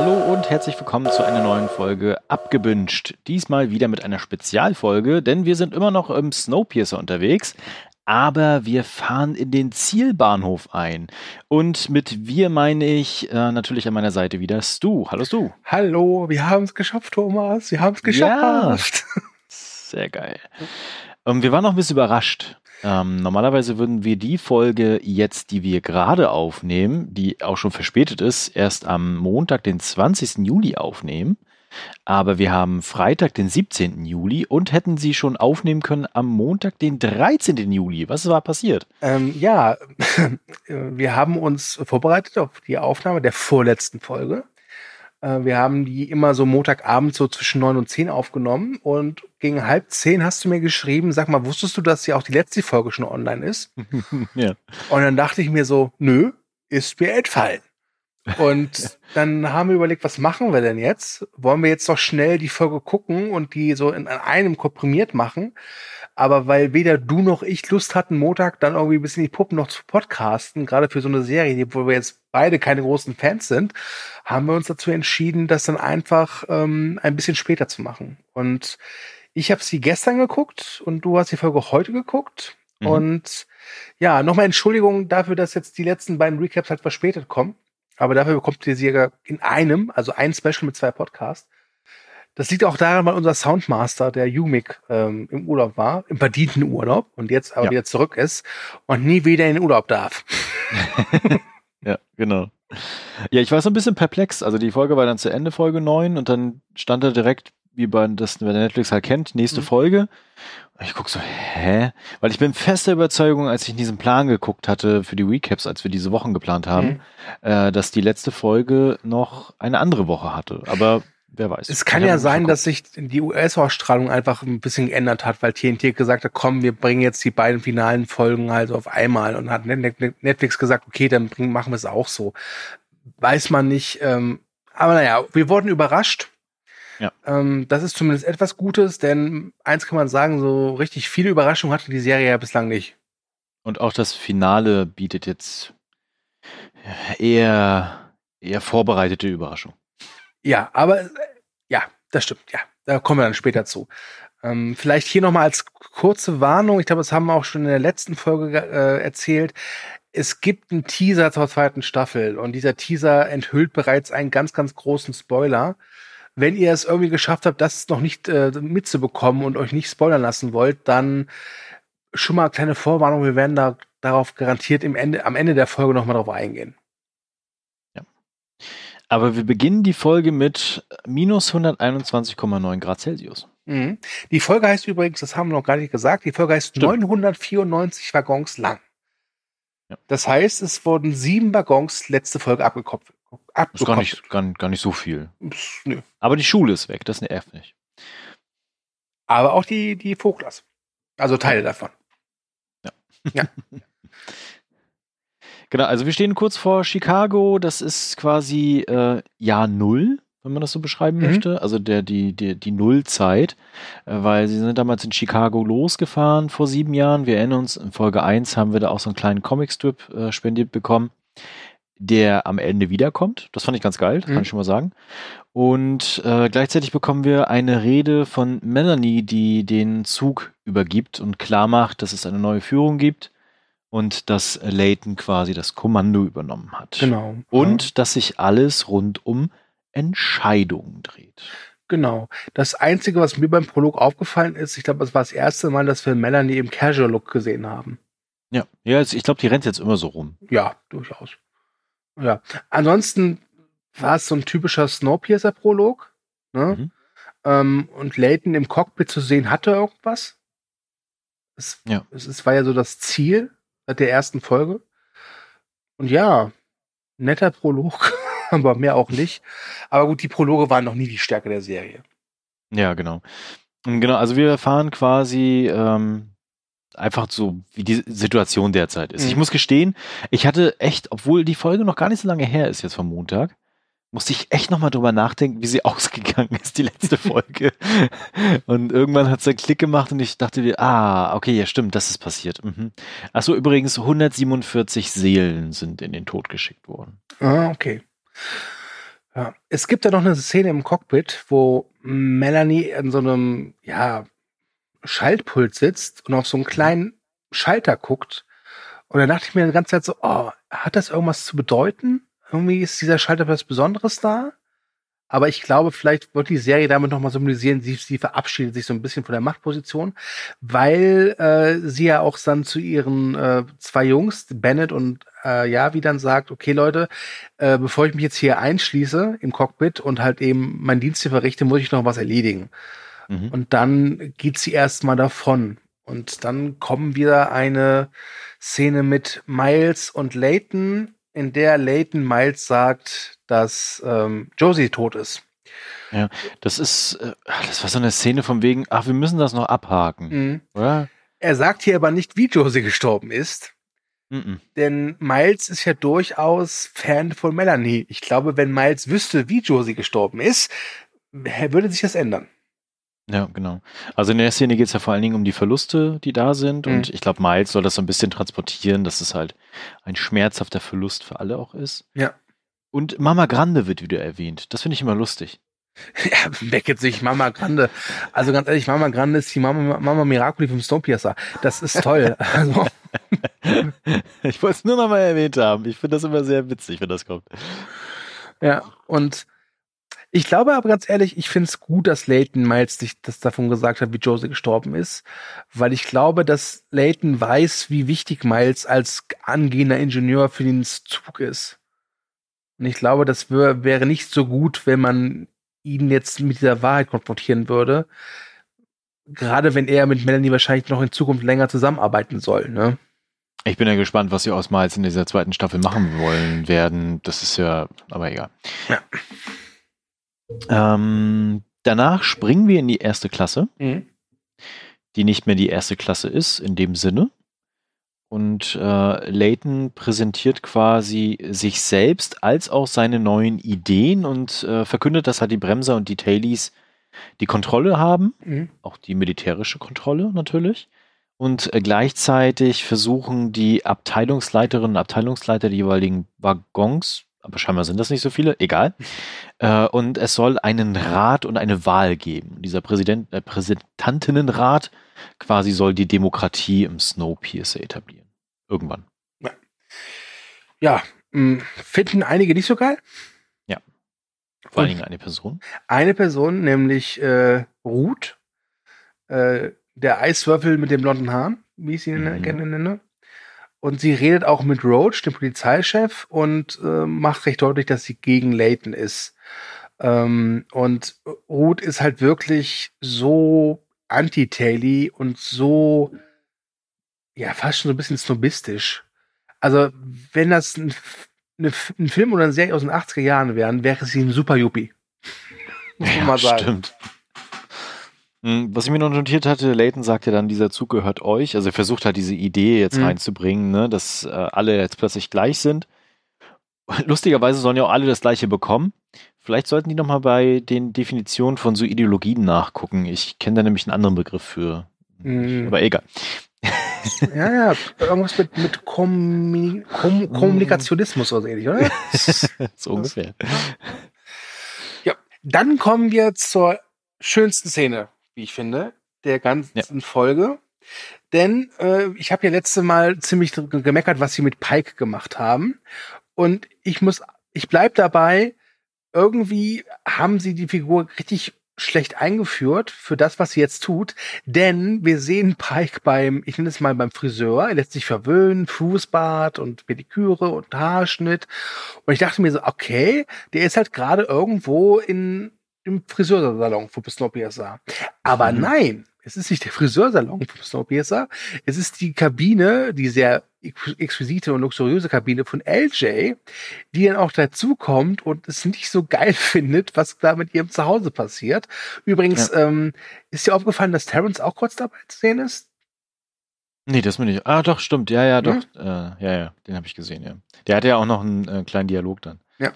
Hallo und herzlich willkommen zu einer neuen Folge Abgebünscht. Diesmal wieder mit einer Spezialfolge, denn wir sind immer noch im Snowpiercer unterwegs, aber wir fahren in den Zielbahnhof ein. Und mit wir meine ich äh, natürlich an meiner Seite wieder Stu. Hallo Stu. Hallo, wir haben es geschafft, Thomas. Wir haben es geschafft. Ja. Sehr geil. Ähm, wir waren noch ein bisschen überrascht. Ähm, normalerweise würden wir die Folge jetzt, die wir gerade aufnehmen, die auch schon verspätet ist, erst am Montag, den 20. Juli aufnehmen. Aber wir haben Freitag, den 17. Juli und hätten sie schon aufnehmen können am Montag, den 13. Juli. Was war passiert? Ähm, ja, wir haben uns vorbereitet auf die Aufnahme der vorletzten Folge. Äh, wir haben die immer so Montagabend so zwischen neun und zehn aufgenommen und gegen halb zehn hast du mir geschrieben, sag mal, wusstest du, dass ja auch die letzte Folge schon online ist? ja. Und dann dachte ich mir so, nö, ist mir entfallen. Und dann haben wir überlegt, was machen wir denn jetzt? Wollen wir jetzt doch schnell die Folge gucken und die so in einem komprimiert machen? Aber weil weder du noch ich Lust hatten, Montag dann irgendwie bis in die Puppen noch zu podcasten, gerade für so eine Serie, wo wir jetzt beide keine großen Fans sind, haben wir uns dazu entschieden, das dann einfach ähm, ein bisschen später zu machen. Und ich habe sie gestern geguckt und du hast die Folge heute geguckt. Mhm. Und ja, nochmal Entschuldigung dafür, dass jetzt die letzten beiden Recaps halt verspätet kommen. Aber dafür bekommt ihr sie in einem, also ein Special mit zwei Podcasts. Das liegt auch daran, weil unser Soundmaster, der Umik, ähm, im Urlaub war, im verdienten Urlaub und jetzt aber ja. wieder zurück ist und nie wieder in den Urlaub darf. ja, genau. Ja, ich war so ein bisschen perplex. Also die Folge war dann zu Ende, Folge 9, und dann stand da direkt, wie man das wer Netflix halt kennt, nächste mhm. Folge. Und ich guck so, hä? Weil ich bin fester Überzeugung, als ich in diesem Plan geguckt hatte für die Recaps, als wir diese Wochen geplant haben, mhm. äh, dass die letzte Folge noch eine andere Woche hatte. Aber Wer weiß. Es kann ja sein, dass sich die US-Ausstrahlung einfach ein bisschen geändert hat, weil TNT gesagt hat, komm, wir bringen jetzt die beiden finalen Folgen halt auf einmal und hat Netflix gesagt, okay, dann bringen, machen wir es auch so. Weiß man nicht. Ähm, aber naja, wir wurden überrascht. Ja. Ähm, das ist zumindest etwas Gutes, denn eins kann man sagen, so richtig viele Überraschungen hatte die Serie ja bislang nicht. Und auch das Finale bietet jetzt eher, eher vorbereitete Überraschung. Ja, aber ja, das stimmt, ja. Da kommen wir dann später zu. Ähm, vielleicht hier nochmal als kurze Warnung, ich glaube, das haben wir auch schon in der letzten Folge äh, erzählt. Es gibt einen Teaser zur zweiten Staffel und dieser Teaser enthüllt bereits einen ganz, ganz großen Spoiler. Wenn ihr es irgendwie geschafft habt, das noch nicht äh, mitzubekommen und euch nicht spoilern lassen wollt, dann schon mal kleine Vorwarnung, wir werden da darauf garantiert im Ende, am Ende der Folge nochmal drauf eingehen. Aber wir beginnen die Folge mit minus 121,9 Grad Celsius. Mhm. Die Folge heißt übrigens, das haben wir noch gar nicht gesagt, die Folge heißt Stimmt. 994 Waggons lang. Ja. Das heißt, es wurden sieben Waggons letzte Folge abgekopft. Das ist gar nicht, gar, gar nicht so viel. Pss, nö. Aber die Schule ist weg, das nervt nicht. Aber auch die, die Voglas. Also Teile davon. Ja. ja. Genau, also wir stehen kurz vor Chicago. Das ist quasi äh, Jahr Null, wenn man das so beschreiben mhm. möchte. Also der, die, die, die Nullzeit, äh, weil sie sind damals in Chicago losgefahren vor sieben Jahren. Wir erinnern uns, in Folge 1 haben wir da auch so einen kleinen Comicstrip äh, spendiert bekommen, der am Ende wiederkommt. Das fand ich ganz geil, mhm. kann ich schon mal sagen. Und äh, gleichzeitig bekommen wir eine Rede von Melanie, die den Zug übergibt und klar macht, dass es eine neue Führung gibt und dass Leighton quasi das Kommando übernommen hat. Genau. Und ja. dass sich alles rund um Entscheidungen dreht. Genau. Das Einzige, was mir beim Prolog aufgefallen ist, ich glaube, es war das erste Mal, dass wir Melanie im Casual-Look gesehen haben. Ja, ja ich glaube, die rennt jetzt immer so rum. Ja, durchaus. Ja. Ansonsten war es so ein typischer Snowpiercer-Prolog. Ne? Mhm. Ähm, und Leighton im Cockpit zu sehen, hatte irgendwas. Es, ja. es, es war ja so das Ziel seit der ersten Folge. Und ja, netter Prolog, aber mehr auch nicht. Aber gut, die Prologe waren noch nie die Stärke der Serie. Ja, genau. Genau, also wir erfahren quasi ähm, einfach so, wie die Situation derzeit ist. Mhm. Ich muss gestehen, ich hatte echt, obwohl die Folge noch gar nicht so lange her ist jetzt vom Montag, musste ich echt nochmal drüber nachdenken, wie sie ausgegangen ist, die letzte Folge. und irgendwann hat es einen Klick gemacht und ich dachte mir, ah, okay, ja stimmt, das ist passiert. Mhm. Achso, übrigens 147 Seelen sind in den Tod geschickt worden. Ah, okay. Ja. Es gibt ja noch eine Szene im Cockpit, wo Melanie in so einem, ja, Schaltpult sitzt und auf so einen kleinen Schalter guckt. Und dann dachte ich mir die ganze Zeit so, oh, hat das irgendwas zu bedeuten? Irgendwie ist dieser Schalter was Besonderes da? Aber ich glaube, vielleicht wird die Serie damit nochmal symbolisieren, sie, sie verabschiedet sich so ein bisschen von der Machtposition, weil äh, sie ja auch dann zu ihren äh, zwei Jungs, Bennett und äh, Yavi, dann sagt, okay Leute, äh, bevor ich mich jetzt hier einschließe im Cockpit und halt eben meinen Dienst hier verrichte, muss ich noch was erledigen. Mhm. Und dann geht sie erstmal davon. Und dann kommen wieder eine Szene mit Miles und Layton, in der Layton Miles sagt, dass ähm, Josie tot ist. Ja, das ist, äh, das war so eine Szene von wegen, ach, wir müssen das noch abhaken, mhm. oder? Er sagt hier aber nicht, wie Josie gestorben ist. Mhm. Denn Miles ist ja durchaus Fan von Melanie. Ich glaube, wenn Miles wüsste, wie Josie gestorben ist, würde sich das ändern. Ja, genau. Also in der Szene geht es ja vor allen Dingen um die Verluste, die da sind. Mhm. Und ich glaube, Miles soll das so ein bisschen transportieren, dass es halt ein schmerzhafter Verlust für alle auch ist. Ja. Und Mama Grande wird wieder erwähnt. Das finde ich immer lustig. Ja, Beckett sich Mama Grande. Also ganz ehrlich, Mama Grande ist die Mama, Mama Miracoli vom Snowpiercer. Das ist toll. Also. ich wollte es nur noch mal erwähnt haben. Ich finde das immer sehr witzig, wenn das kommt. Ja, und ich glaube aber ganz ehrlich, ich finde es gut, dass Leighton Miles sich das davon gesagt hat, wie Josie gestorben ist, weil ich glaube, dass Leighton weiß, wie wichtig Miles als angehender Ingenieur für den Zug ist. Und ich glaube, das wär, wäre nicht so gut, wenn man ihn jetzt mit dieser Wahrheit konfrontieren würde. Gerade wenn er mit Melanie wahrscheinlich noch in Zukunft länger zusammenarbeiten soll, ne? Ich bin ja gespannt, was sie aus Miles in dieser zweiten Staffel machen wollen werden. Das ist ja, aber egal. Ja. Ähm, danach springen wir in die erste Klasse, mhm. die nicht mehr die erste Klasse ist in dem Sinne. Und äh, Layton präsentiert quasi sich selbst als auch seine neuen Ideen und äh, verkündet, dass halt die Bremser und die Tailies die Kontrolle haben, mhm. auch die militärische Kontrolle natürlich. Und äh, gleichzeitig versuchen die Abteilungsleiterinnen und Abteilungsleiter die jeweiligen Waggons aber scheinbar sind das nicht so viele, egal. Äh, und es soll einen Rat und eine Wahl geben. Dieser Präsident, äh, Präsentantinnenrat quasi soll die Demokratie im Snowpiercer etablieren. Irgendwann. Ja, ja hm, finden einige nicht so geil. Ja. Vor allen Dingen eine Person. Eine Person, nämlich äh, Ruth, äh, der Eiswürfel mit den blonden Haaren, wie ich sie mhm. gerne nenne. Und sie redet auch mit Roach, dem Polizeichef, und äh, macht recht deutlich, dass sie gegen Layton ist. Ähm, und Ruth ist halt wirklich so anti-Taily und so, ja, fast schon so ein bisschen snobistisch. Also, wenn das ein, eine, ein Film oder eine Serie aus den 80er Jahren wären, wäre sie ein super Yuppie. Muss man ja, mal sagen. Stimmt. Hm, was ich mir noch notiert hatte, Leighton sagt ja dann, dieser Zug gehört euch. Also er versucht halt diese Idee jetzt mhm. reinzubringen, ne, dass äh, alle jetzt plötzlich gleich sind. Lustigerweise sollen ja auch alle das gleiche bekommen. Vielleicht sollten die nochmal bei den Definitionen von so Ideologien nachgucken. Ich kenne da nämlich einen anderen Begriff für. Mhm. Aber egal. Ja, ja, irgendwas mit, mit Kommuni Kom Kommunikationismus oder so ähnlich, oder? so ungefähr. Ja, dann kommen wir zur schönsten Szene wie ich finde, der ganzen ja. Folge. Denn äh, ich habe ja letzte Mal ziemlich gemeckert, was sie mit Pike gemacht haben. Und ich muss, ich bleib dabei, irgendwie haben sie die Figur richtig schlecht eingeführt für das, was sie jetzt tut. Denn wir sehen Pike beim, ich nenne es mal beim Friseur, er lässt sich verwöhnen, Fußbad und Pediküre und Haarschnitt. Und ich dachte mir so, okay, der ist halt gerade irgendwo in im Friseursalon von Snowpiercer. Aber mhm. nein, es ist nicht der Friseursalon von Snowpiercer. Es ist die Kabine, die sehr exquisite und luxuriöse Kabine von LJ, die dann auch dazukommt und es nicht so geil findet, was da mit ihrem Zuhause passiert. Übrigens, ja. ähm, ist dir aufgefallen, dass Terrence auch kurz dabei zu sehen ist? Nee, das bin ich. Ah, doch, stimmt. Ja, ja, doch. Mhm. Äh, ja, ja, den habe ich gesehen, ja. Der hatte ja auch noch einen äh, kleinen Dialog dann. Ja.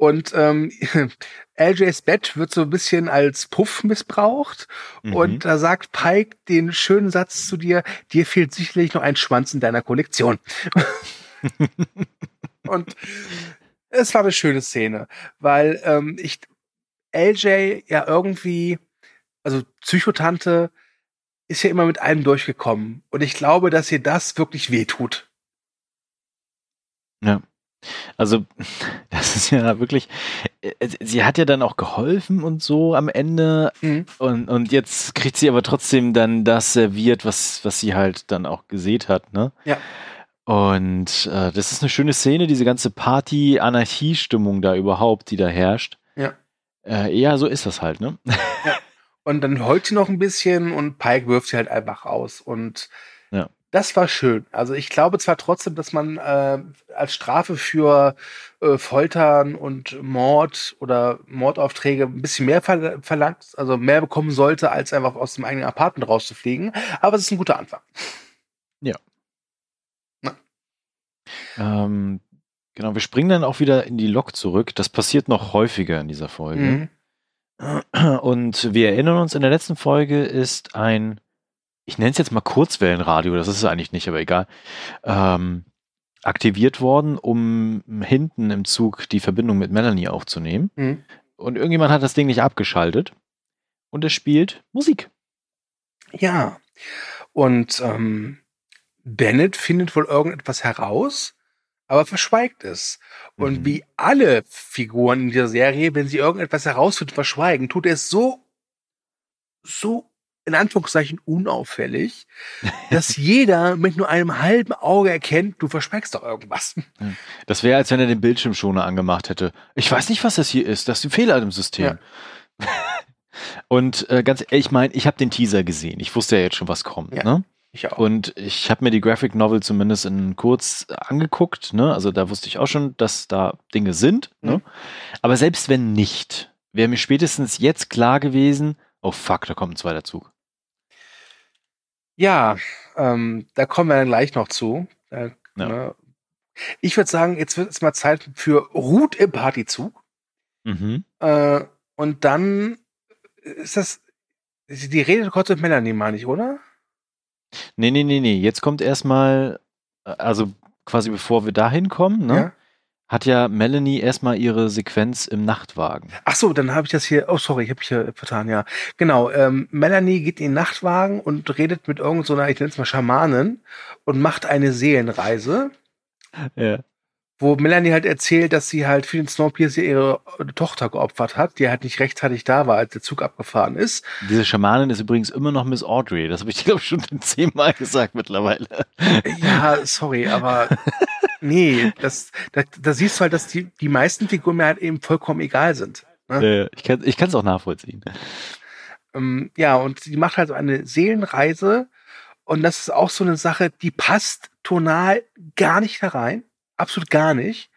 Und ähm, LJs Bett wird so ein bisschen als Puff missbraucht. Mhm. Und da sagt Pike den schönen Satz zu dir, dir fehlt sicherlich noch ein Schwanz in deiner Kollektion. und Es war eine schöne Szene, weil ähm, ich LJ ja irgendwie, also Psychotante, ist ja immer mit allem durchgekommen. Und ich glaube, dass ihr das wirklich wehtut. Ja. Also, das ist ja wirklich, äh, sie hat ja dann auch geholfen und so am Ende. Mhm. Und, und jetzt kriegt sie aber trotzdem dann das serviert, was, was sie halt dann auch gesehen hat, ne? Ja. Und äh, das ist eine schöne Szene, diese ganze Party-Anarchie-Stimmung da überhaupt, die da herrscht. Ja. Äh, ja, so ist das halt, ne? Ja. Und dann heult sie noch ein bisschen und Pike wirft sie halt einfach raus. Und ja. Das war schön. Also ich glaube zwar trotzdem, dass man äh, als Strafe für äh, Foltern und Mord oder Mordaufträge ein bisschen mehr ver verlangt, also mehr bekommen sollte, als einfach aus dem eigenen Apartment rauszufliegen. Aber es ist ein guter Anfang. Ja. Ähm, genau, wir springen dann auch wieder in die Lok zurück. Das passiert noch häufiger in dieser Folge. Mhm. Und wir erinnern uns, in der letzten Folge ist ein, ich nenne es jetzt mal Kurzwellenradio, das ist es eigentlich nicht, aber egal, ähm, aktiviert worden, um hinten im Zug die Verbindung mit Melanie aufzunehmen. Mhm. Und irgendjemand hat das Ding nicht abgeschaltet und es spielt Musik. Ja. Und ähm, Bennett findet wohl irgendetwas heraus, aber verschweigt es. Und mhm. wie alle Figuren in dieser Serie, wenn sie irgendetwas herausfinden, verschweigen, tut er es so, so in Anführungszeichen unauffällig, dass jeder mit nur einem halben Auge erkennt, du verschweigst doch irgendwas. Das wäre, als wenn er den Bildschirmschoner angemacht hätte. Ich weiß nicht, was das hier ist. Das ist ein Fehler im System. Ja. Und äh, ganz ehrlich, ich meine, ich habe den Teaser gesehen. Ich wusste ja jetzt schon, was kommt. Ja. Ne? Ich auch. Und ich habe mir die Graphic Novel zumindest in kurz angeguckt. Ne? Also da wusste ich auch schon, dass da Dinge sind. Ne? Mhm. Ne? Aber selbst wenn nicht, wäre mir spätestens jetzt klar gewesen, oh fuck, da kommt ein zweiter Zug. Ja, ähm, da kommen wir dann gleich noch zu. Äh, ja. ne? Ich würde sagen, jetzt wird es mal Zeit für Ruth im Partyzug. Mhm. Äh, und dann ist das, die Rede kurz mit Melanie, meine ich, oder? Nee, nee, nee, nee. Jetzt kommt erstmal, äh, also quasi bevor wir dahin kommen, ne? Ja? Hat ja Melanie erstmal ihre Sequenz im Nachtwagen. Ach so, dann habe ich das hier. Oh, sorry, ich habe hier vertan, ja. Genau, ähm, Melanie geht in den Nachtwagen und redet mit irgendeiner, so ich nenne es mal Schamanin und macht eine Seelenreise. Ja wo Melanie halt erzählt, dass sie halt für den Snowpiercer ihre Tochter geopfert hat, die halt nicht rechtzeitig da war, als der Zug abgefahren ist. Diese Schamanin ist übrigens immer noch Miss Audrey. Das habe ich, glaube ich, schon zehnmal gesagt mittlerweile. Ja, sorry, aber nee, das, da, da siehst du halt, dass die, die meisten Figuren mir halt eben vollkommen egal sind. Ne? ich kann es auch nachvollziehen. Ähm, ja, und sie macht halt so eine Seelenreise und das ist auch so eine Sache, die passt tonal gar nicht herein absolut gar nicht.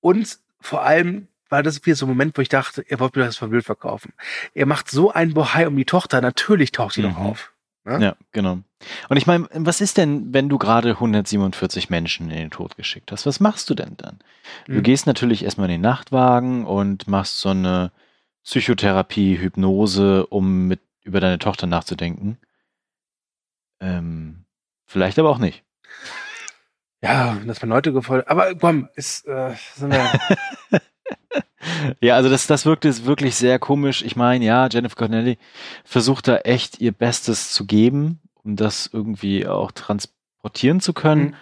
Und vor allem war das wieder so ein Moment, wo ich dachte, er wollte mir das von Wild verkaufen. Er macht so einen Bohai um die Tochter, natürlich taucht sie mhm. noch auf. Ne? Ja, genau. Und ich meine, was ist denn, wenn du gerade 147 Menschen in den Tod geschickt hast? Was machst du denn dann? Du mhm. gehst natürlich erstmal in den Nachtwagen und machst so eine Psychotherapie, Hypnose, um mit über deine Tochter nachzudenken. Ähm, vielleicht aber auch nicht. Ja, das mir Leute gefallen. Aber komm, ist, äh, sind wir. ja, also das, das wirkte wirklich sehr komisch. Ich meine, ja, Jennifer Connelly versucht da echt ihr Bestes zu geben, um das irgendwie auch transportieren zu können. Mhm.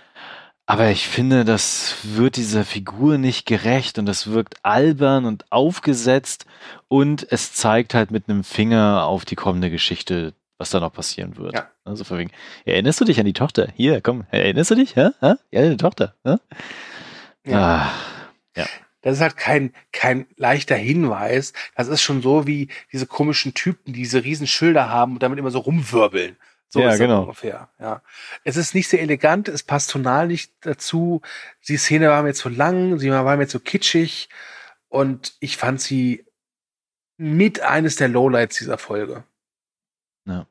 Aber ich finde, das wird dieser Figur nicht gerecht und das wirkt albern und aufgesetzt und es zeigt halt mit einem Finger auf die kommende Geschichte was da noch passieren wird. Ja. Also von wegen, erinnerst du dich an die Tochter? Hier, komm, erinnerst du dich? Ja, ja deine Tochter. Ja? Ja. Ah, ja. Das ist halt kein, kein leichter Hinweis. Das ist schon so wie diese komischen Typen, die diese riesen Schilder haben und damit immer so rumwirbeln. So ja, ist genau. ungefähr. Ja. Es ist nicht sehr elegant, es passt tonal nicht dazu. Die Szene war mir zu lang, sie war mir zu kitschig und ich fand sie mit eines der Lowlights dieser Folge. Ja.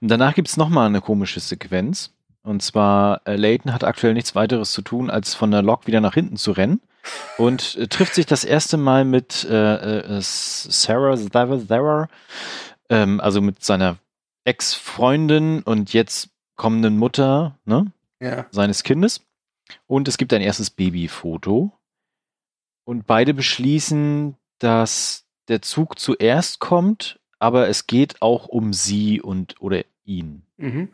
Und danach gibt es nochmal eine komische Sequenz. Und zwar, äh, Layton hat aktuell nichts weiteres zu tun, als von der Lok wieder nach hinten zu rennen. Und äh, trifft sich das erste Mal mit äh, äh Sarah Sarah, ähm, also mit seiner Ex-Freundin und jetzt kommenden Mutter ne? ja. seines Kindes. Und es gibt ein erstes Babyfoto. und beide beschließen, dass der Zug zuerst kommt, aber es geht auch um sie und oder ihn. Mhm.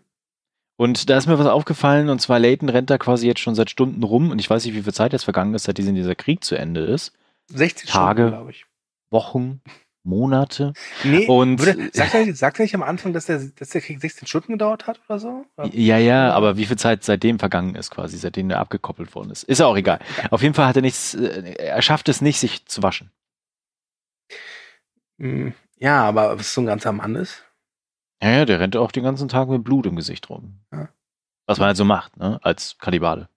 Und da ist mir was aufgefallen, und zwar Leighton rennt da quasi jetzt schon seit Stunden rum und ich weiß nicht, wie viel Zeit jetzt vergangen ist, seit dieser Krieg zu Ende ist. 60 Tage. Glaube ich. Wochen, Monate. Nee, Und- würde, sagt, er, sagt er nicht am Anfang, dass der, dass der Krieg 16 Stunden gedauert hat oder so? Ja, ja, aber wie viel Zeit seitdem vergangen ist, quasi, seitdem er abgekoppelt worden ist. Ist ja auch egal. Auf jeden Fall hat er nichts, äh, er schafft es nicht, sich zu waschen. Hm, Ja, aber was so ein ganzer Mann ist. Ja, ja, der rennt auch den ganzen Tag mit Blut im Gesicht rum. Ja. Was man halt so macht, ne, als Kannibale.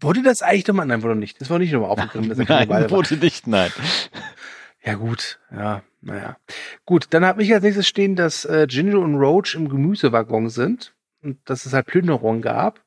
Wurde das eigentlich nochmal? Nein, wurde nicht. Das wurde nicht nochmal aufgegriffen, dass er Nein, Kannibale war. wurde nicht, nein. Ja, gut. Ja, naja. Gut, dann habe ich als nächstes stehen, dass äh, Ginger und Roach im Gemüsewaggon sind und dass es halt Plünderungen gab.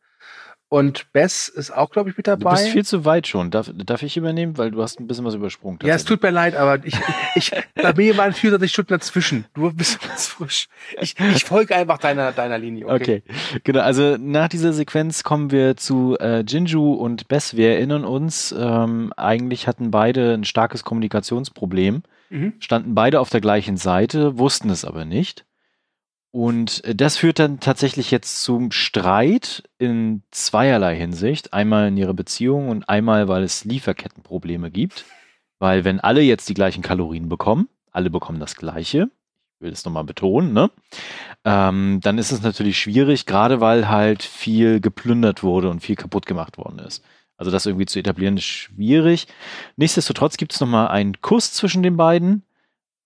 Und Bess ist auch, glaube ich, mit Du dabei. bist viel zu weit schon. Darf, darf ich übernehmen? Weil du hast ein bisschen was übersprungen. ja, es tut mir leid, aber ich, ich, bei mir waren 24 Stunden dazwischen. Du bist ganz frisch. Ich, ich folge einfach deiner, deiner Linie. Okay. Okay, genau. Also nach dieser Sequenz kommen wir zu äh, Jinju und Bess. Wir erinnern uns, ähm, eigentlich hatten beide ein starkes Kommunikationsproblem, Mhm. standen beide auf der gleichen Seite, wussten es aber nicht. Und äh, das führt dann tatsächlich jetzt zum Streit in zweierlei Hinsicht. Einmal in ihrer Beziehung und einmal, weil es Lieferkettenprobleme gibt. Weil wenn alle jetzt die gleichen Kalorien bekommen, alle bekommen das gleiche, ich will es nochmal betonen, ne? ähm, dann ist es natürlich schwierig, gerade weil halt viel geplündert wurde und viel kaputt gemacht worden ist. Also das irgendwie zu etablieren ist schwierig. Nichtsdestotrotz gibt es nochmal einen Kuss zwischen den beiden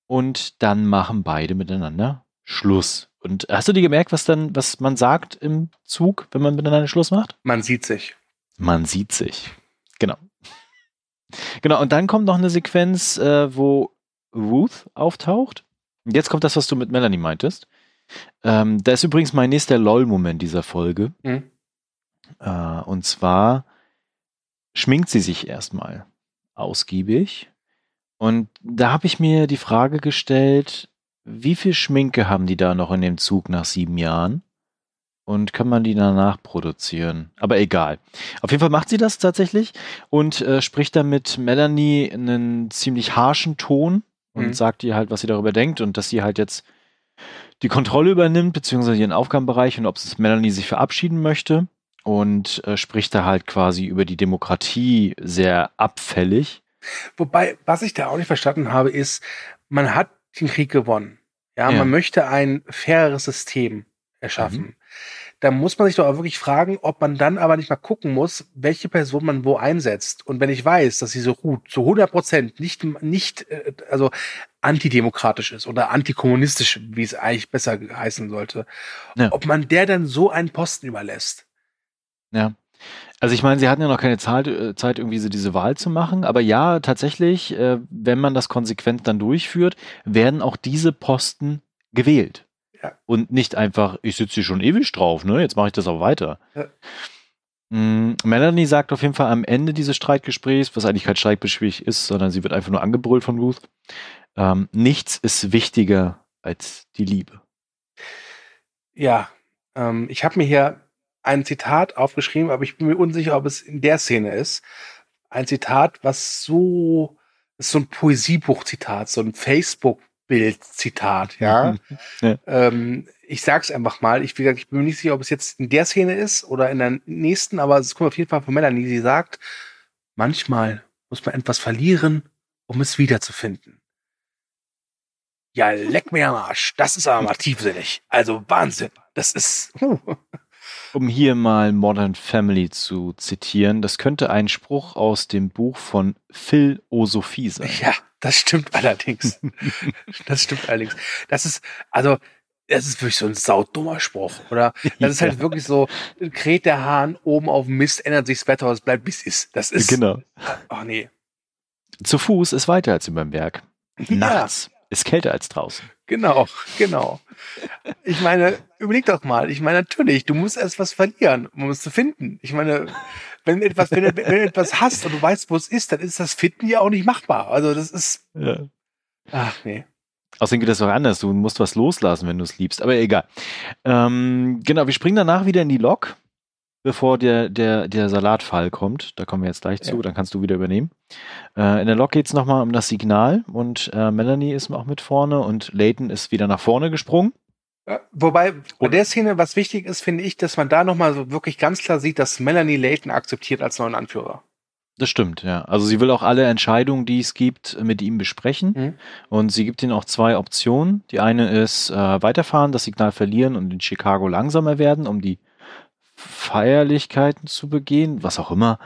und dann machen beide miteinander Schluss. Und hast du dir gemerkt, was dann, was man sagt im Zug, wenn man miteinander Schluss macht? Man sieht sich. Man sieht sich. Genau. Genau, und dann kommt noch eine Sequenz, äh, wo Ruth auftaucht. Und jetzt kommt das, was du mit Melanie meintest. Ähm, da ist übrigens mein nächster LOL-Moment dieser Folge. Mhm. Äh, und zwar schminkt sie sich erstmal ausgiebig. Und da habe ich mir die Frage gestellt, wie viel Schminke haben die da noch in dem Zug nach sieben Jahren? Und kann man die danach produzieren? Aber egal. Auf jeden Fall macht sie das tatsächlich und äh, spricht dann mit Melanie einen ziemlich harschen Ton und Mhm. sagt ihr halt, was sie darüber denkt und dass sie halt jetzt die Kontrolle übernimmt, beziehungsweise ihren Aufgabenbereich und ob es Melanie sich verabschieden möchte und äh, spricht da halt quasi über die Demokratie sehr abfällig. Wobei, was ich da auch nicht verstanden habe, ist, man hat den Krieg gewonnen. Ja, Ja. man möchte ein faireres System erschaffen. Mhm. Da muss man sich doch auch wirklich fragen, ob man dann aber nicht mal gucken muss, welche Person man wo einsetzt. Und wenn ich weiß, dass diese Ruth zu 100 Prozent nicht, nicht, äh, also antidemokratisch ist oder antikommunistisch, wie es eigentlich besser heißen sollte, Ja. ob man der dann so einen Posten überlässt. Ja. Also ich meine, sie hatten ja noch keine äh, Zeit, irgendwie so diese Wahl zu machen, aber ja, tatsächlich, äh, wenn man das konsequent dann durchführt, werden auch diese Posten gewählt. Ja. Und nicht einfach, ich sitze hier schon ewig drauf, ne? Jetzt mache ich das auch weiter. Ja. Mm, Melanie sagt auf jeden Fall am Ende dieses Streitgesprächs, was eigentlich kein Streitgespräch ist, sondern sie wird einfach nur angebrüllt von Ruth. Ähm, nichts ist wichtiger als die Liebe. Ja, ähm, ich habe mir hier ein Zitat aufgeschrieben, aber ich bin mir unsicher, ob es in der Szene ist. Ein Zitat, was so, das ist so ein Poesiebuch-Zitat, so ein Facebook-Bild-Zitat, ja. Ja. Ähm, ich sag's einfach mal. Ich, gesagt, ich bin mir nicht sicher, ob es jetzt in der Szene ist oder in der nächsten, aber es kommt auf jeden Fall von Melanie. Sie sagt, manchmal muss man etwas verlieren, um es wiederzufinden. Ja, leck mir am Arsch. Das ist aber mal tiefsinnig. Also Wahnsinn. Das ist. Huh. Um hier mal Modern Family zu zitieren, das könnte ein Spruch aus dem Buch von Phil Osophie sein. Ja, das stimmt allerdings. das stimmt allerdings. Das ist, also, das ist wirklich so ein saudummer Spruch, oder? Das ist halt wirklich so, kräht der Hahn oben auf dem Mist, ändert sich das Wetter, es bleibt bis ist. Das ist. Genau. Ach nee. Zu Fuß ist weiter als über dem Berg. Nachts ist kälter als draußen. Genau, genau. Ich meine, überleg doch mal. Ich meine, natürlich, du musst erst was verlieren, um es zu finden. Ich meine, wenn etwas, wenn, wenn du etwas hast und du weißt, wo es ist, dann ist das Finden ja auch nicht machbar. Also das ist, Ja. ach nee. Außerdem geht das auch anders. Du musst was loslassen, wenn du es liebst. Aber egal. Ähm, genau, wir springen danach wieder in die Lok. Bevor der, der, der Salatfall kommt. Da kommen wir jetzt gleich zu, Ja. dann kannst du wieder übernehmen. Äh, in der Lok geht es nochmal um das Signal und äh, Melanie ist auch mit vorne und Leighton ist wieder nach vorne gesprungen. Ja, Wobei bei der Szene, was wichtig ist, finde ich, dass man da nochmal so wirklich ganz klar sieht, dass Melanie Layton akzeptiert als neuen Anführer. Das stimmt, ja. Also sie will auch alle Entscheidungen, die es gibt, mit ihm besprechen. Mhm. Und sie gibt ihnen auch zwei Optionen. Die eine ist äh, weiterfahren, das Signal verlieren und in Chicago langsamer werden, um die Feierlichkeiten zu begehen, was auch immer.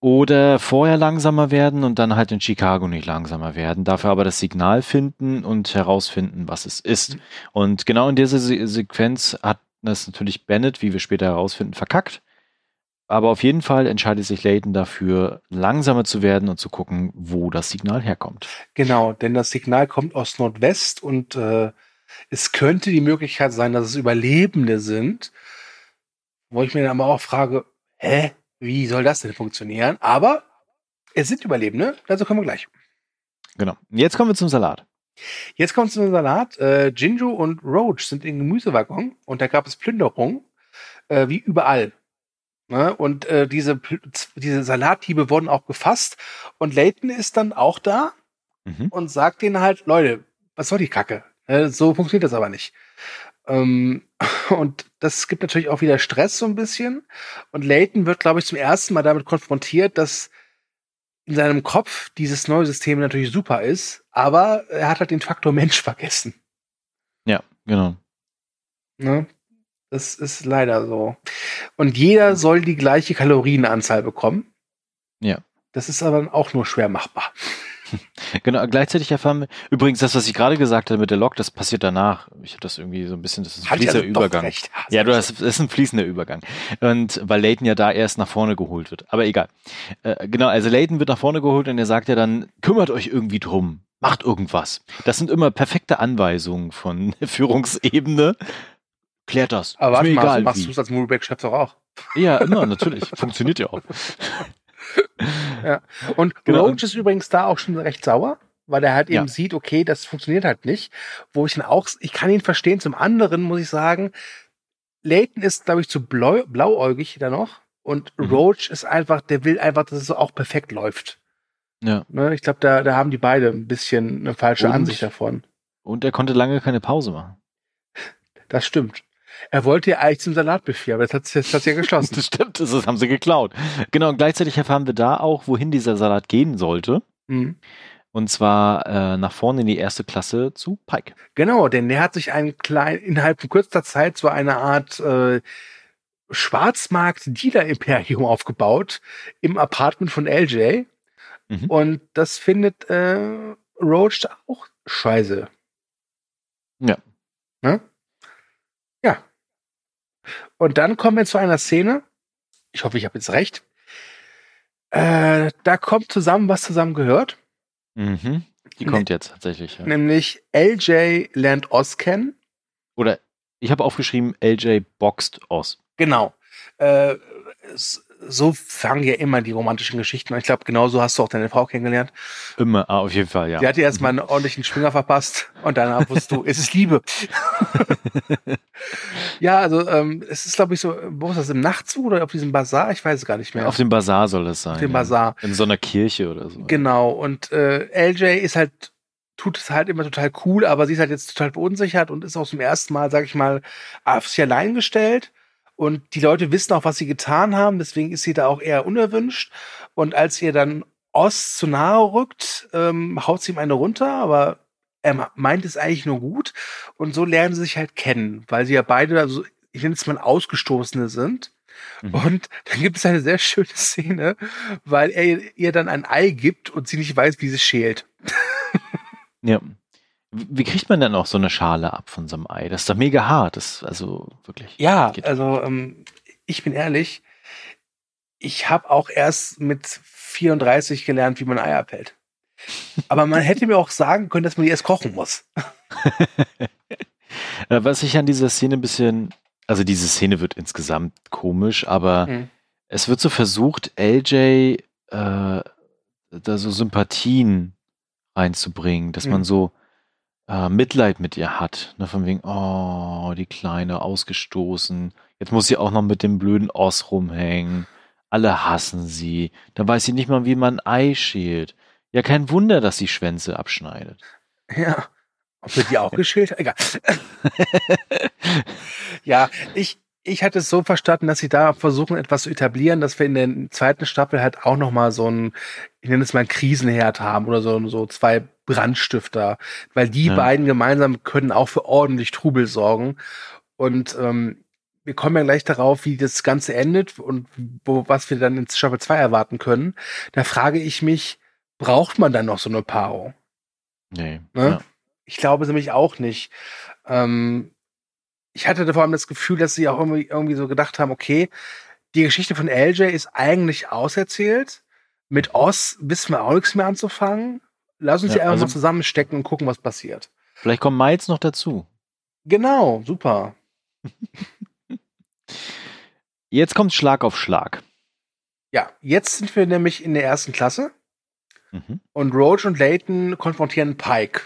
Oder vorher langsamer werden und dann halt in Chicago nicht langsamer werden. Dafür aber das Signal finden und herausfinden, was es ist. Und genau in dieser Se Sequenz hat es natürlich Bennett, wie wir später herausfinden, verkackt. Aber auf jeden Fall entscheidet sich Layton dafür, langsamer zu werden und zu gucken, wo das Signal herkommt. Genau, denn das Signal kommt aus Nordwest und äh, es könnte die Möglichkeit sein, dass es Überlebende sind. Wo ich mir dann aber auch frage, hä, wie soll das denn funktionieren? Aber es sind Überlebende, dazu kommen wir gleich. Genau. Jetzt kommen wir zum Salat. Jetzt kommt zum Salat. Äh, Jinju und Roach sind im Gemüsewaggon und da gab es Plünderung, äh, wie überall. Ne? Und äh, diese, diese Salathiebe wurden auch gefasst und Layton ist dann auch da Mhm. und sagt denen halt, Leute, was soll die Kacke? Äh, so funktioniert das aber nicht. Ähm, und das gibt natürlich auch wieder Stress so ein bisschen. Und Layton wird, glaube ich, zum ersten Mal damit konfrontiert, dass in seinem Kopf dieses neue System natürlich super ist, aber er hat halt den Faktor Mensch vergessen. Ja, genau. Ne? Das ist leider so. Und jeder soll die gleiche Kalorienanzahl bekommen. Ja. Das ist aber auch nur schwer machbar. Genau, gleichzeitig erfahren wir, übrigens das, was ich gerade gesagt habe mit der Lok, das passiert danach. Ich habe das irgendwie so ein bisschen, das ist ein ich fließender also Übergang. recht. Ja, du hast, das ist ein fließender Übergang. Und weil Layton ja da erst nach vorne geholt wird. Aber egal. Äh, genau, also Layton wird nach vorne geholt und er sagt ja dann, kümmert euch irgendwie drum. Macht irgendwas. Das sind immer perfekte Anweisungen von Führungsebene. Klärt das. Aber ist warte mir mal, egal. machst du es als Movieback-Chef doch auch. Ja, immer, natürlich. Funktioniert ja auch. Und Genau. Roach ist übrigens da auch schon recht sauer, weil er halt Ja. eben sieht, okay, das funktioniert halt nicht. Wo ich ihn auch, ich kann ihn verstehen. Zum anderen muss ich sagen, Layton ist, glaube ich, zu blau, blauäugig da noch. Und Mhm. Roach ist einfach, der will einfach, dass es auch perfekt läuft. Ja. Ne? Ich glaube, da, da haben die beide ein bisschen eine falsche Und- Ansicht davon. Und er konnte lange keine Pause machen. Das stimmt. Er wollte ja eigentlich zum Salatbuffet, aber das hat das ja geschlossen. Das stimmt, das haben sie geklaut. Genau, und gleichzeitig erfahren wir da auch, wohin dieser Salat gehen sollte. mhm. Und zwar äh, nach vorne in die erste Klasse zu Pike. Genau, denn der hat sich einen kleinen, innerhalb von kürzester Zeit so eine Art äh, Schwarzmarkt-Dealer-Imperium aufgebaut im Apartment von LJ. Mhm. Und das findet äh, Roach auch scheiße. Ja. Ne? Und dann kommen wir zu einer Szene. Ich hoffe, ich habe jetzt recht. Äh, da kommt zusammen, was zusammen gehört. Mhm. Die Ne- kommt jetzt tatsächlich. Ja. Nämlich LJ lernt Oz kennen. Oder ich habe aufgeschrieben, LJ boxt Oz. Genau. Äh, s- so fangen ja immer die romantischen Geschichten an. Ich glaube, genauso hast du auch deine Frau kennengelernt. Immer, ah, auf jeden Fall, ja. Die hat dir erstmal einen ordentlichen Schwinger verpasst und danach wusstest du, es ist Liebe. ja, also ähm, es ist, glaube ich, so, wo ist das, im Nachtzug oder auf diesem Bazar? Ich weiß es gar nicht mehr. Auf dem Bazar soll es sein. Auf dem ja. Bazar. In so einer Kirche oder so. Genau. Und äh, LJ ist halt, tut es halt immer total cool, aber sie ist halt jetzt total verunsichert und ist auch zum ersten Mal, sag ich mal, auf sich allein gestellt. Und die Leute wissen auch, was sie getan haben, deswegen ist sie da auch eher unerwünscht. Und als ihr dann Oz zu nahe rückt, ähm, haut sie ihm eine runter, aber er meint es eigentlich nur gut. Und so lernen sie sich halt kennen, weil sie ja beide, also ich nenne es mal Ausgestoßene sind. Mhm. Und dann gibt es eine sehr schöne Szene, weil er ihr dann ein Ei gibt und sie nicht weiß, wie sie schält. Ja. Wie kriegt man denn auch so eine Schale ab von so einem Ei? Das ist doch mega hart. Das ist also wirklich. Ja, also ähm, ich bin ehrlich, ich habe auch erst mit 34 gelernt, wie man Eier abhält. Aber man hätte mir auch sagen können, dass man die erst kochen muss. Äh, Was ich an dieser Szene ein bisschen, also diese Szene wird insgesamt komisch, aber Mhm. es wird so versucht, LJ äh, da so Sympathien reinzubringen, dass man Mhm. so äh, Mitleid mit ihr hat. Ne, von wegen, oh, die Kleine, ausgestoßen, Jetzt muss sie auch noch mit dem blöden Oss rumhängen. Alle hassen sie. Dann weiß sie nicht mal, wie man ein Ei schält. Ja, kein Wunder, dass sie Schwänze abschneidet. Ja. Ob wir die auch geschält? Egal. ja, ich, ich hatte es so verstanden, dass sie da versuchen, etwas zu etablieren, dass wir in der zweiten Staffel halt auch nochmal so ein, ich nenne es mal ein Krisenherd haben oder so, so zwei Brandstifter. Weil die ja. beiden gemeinsam können auch für ordentlich Trubel sorgen. Und ähm, wir kommen ja gleich darauf, wie das Ganze endet und wo, was wir dann in Staffel 2 erwarten können. Da frage ich mich, braucht man dann noch so eine Paarung? Nee. Ne? Ja. Ich glaube es nämlich auch nicht. Ähm, ich hatte vor allem das Gefühl, dass sie auch irgendwie, irgendwie so gedacht haben, okay, die Geschichte von LJ ist eigentlich auserzählt. Mit Oz wissen wir auch nichts mehr anzufangen. Lass uns ja, einfach also, mal zusammenstecken und gucken, was passiert. Vielleicht kommt Miles noch dazu. Genau, super. Jetzt kommt Schlag auf Schlag. Ja, jetzt sind wir nämlich in der ersten Klasse. Mhm. Und Roach und Layton konfrontieren Pike.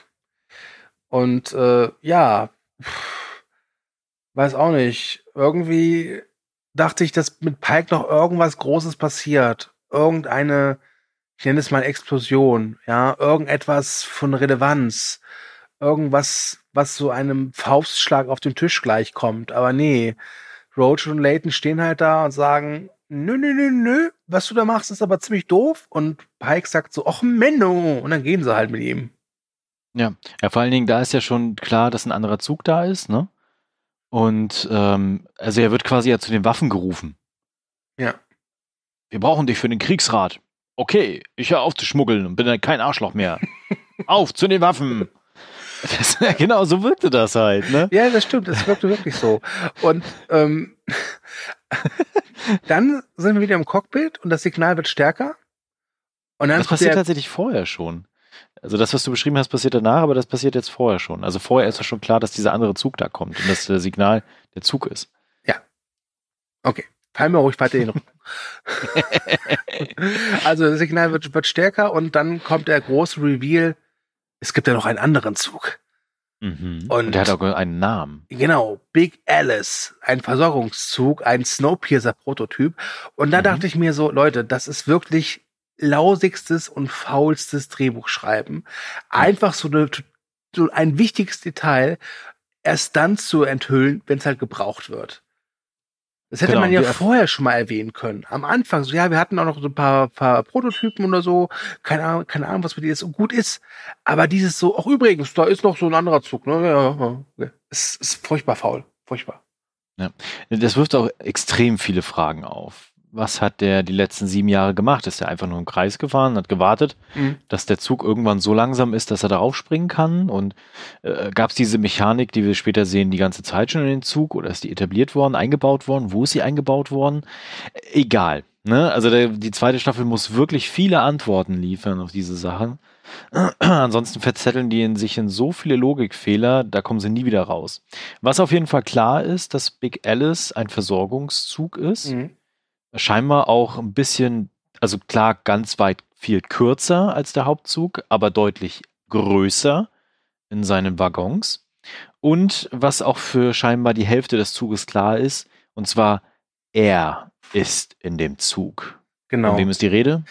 Und äh, ja, weiß auch nicht. Irgendwie dachte ich, dass mit Pike noch irgendwas Großes passiert. Irgendeine, ich nenne es mal Explosion, ja, irgendetwas von Relevanz. Irgendwas, was so einem Faustschlag auf den Tisch gleichkommt. Aber nee, Roach und Layton stehen halt da und sagen, nö, nö, nö, nö, was du da machst, ist aber ziemlich doof. Und Pike sagt so, ach Menno. Und dann gehen sie halt mit ihm. Ja. ja, vor allen Dingen, da ist ja schon klar, dass ein anderer Zug da ist, ne? Und ähm, also er wird quasi ja zu den Waffen gerufen. Ja. Wir brauchen dich für den Kriegsrat. Okay, ich höre auf zu schmuggeln und bin dann kein Arschloch mehr. auf zu den Waffen. Das, genau, so wirkte das halt, ne? Ja, das stimmt, das wirkte wirklich so. Und ähm, dann sind wir wieder im Cockpit und das Signal wird stärker. Und dann das passiert tatsächlich vorher schon. Also das, was du beschrieben hast, passiert danach, aber das passiert jetzt vorher schon. Also vorher ist ja schon klar, dass dieser andere Zug da kommt und dass das Signal der Zug ist. Ja. Okay. Fall mir ruhig weiter hin. also das Signal wird, wird stärker und dann kommt der große Reveal, es gibt ja noch einen anderen Zug. Mhm. Und, und der hat auch einen Namen. Genau, Big Alice, ein Versorgungszug, ein Snowpiercer-Prototyp. Und da mhm. dachte ich mir so, Leute, das ist wirklich lausigstes und faulstes Drehbuch schreiben. Einfach so, eine, so ein wichtiges Detail erst dann zu enthüllen, wenn es halt gebraucht wird. Das hätte genau, man ja vorher schon mal erwähnen können. Am Anfang, so ja, wir hatten auch noch so ein paar, paar Prototypen oder so. Keine Ahnung, keine Ahnung, was mit dir jetzt gut ist. Aber dieses so, auch übrigens, da ist noch so ein anderer Zug. Ne? Ja, ja, es ist furchtbar faul. Furchtbar. Ja. Das wirft auch extrem viele Fragen auf was hat der die letzten sieben Jahre gemacht? Ist er einfach nur im Kreis gefahren, hat gewartet, mhm. dass der Zug irgendwann so langsam ist, dass er darauf springen kann? Und äh, gab es diese Mechanik, die wir später sehen, die ganze Zeit schon in den Zug oder ist die etabliert worden, eingebaut worden? Wo ist sie eingebaut worden? Egal. Ne? Also der, die zweite Staffel muss wirklich viele Antworten liefern auf diese Sachen. Ansonsten verzetteln die in sich in so viele Logikfehler, da kommen sie nie wieder raus. Was auf jeden Fall klar ist, dass Big Alice ein Versorgungszug ist. Mhm scheinbar auch ein bisschen, also klar, ganz weit viel kürzer als der Hauptzug, aber deutlich größer in seinen Waggons. Und was auch für scheinbar die Hälfte des Zuges klar ist, und zwar er ist in dem Zug. Genau. Von wem ist die Rede?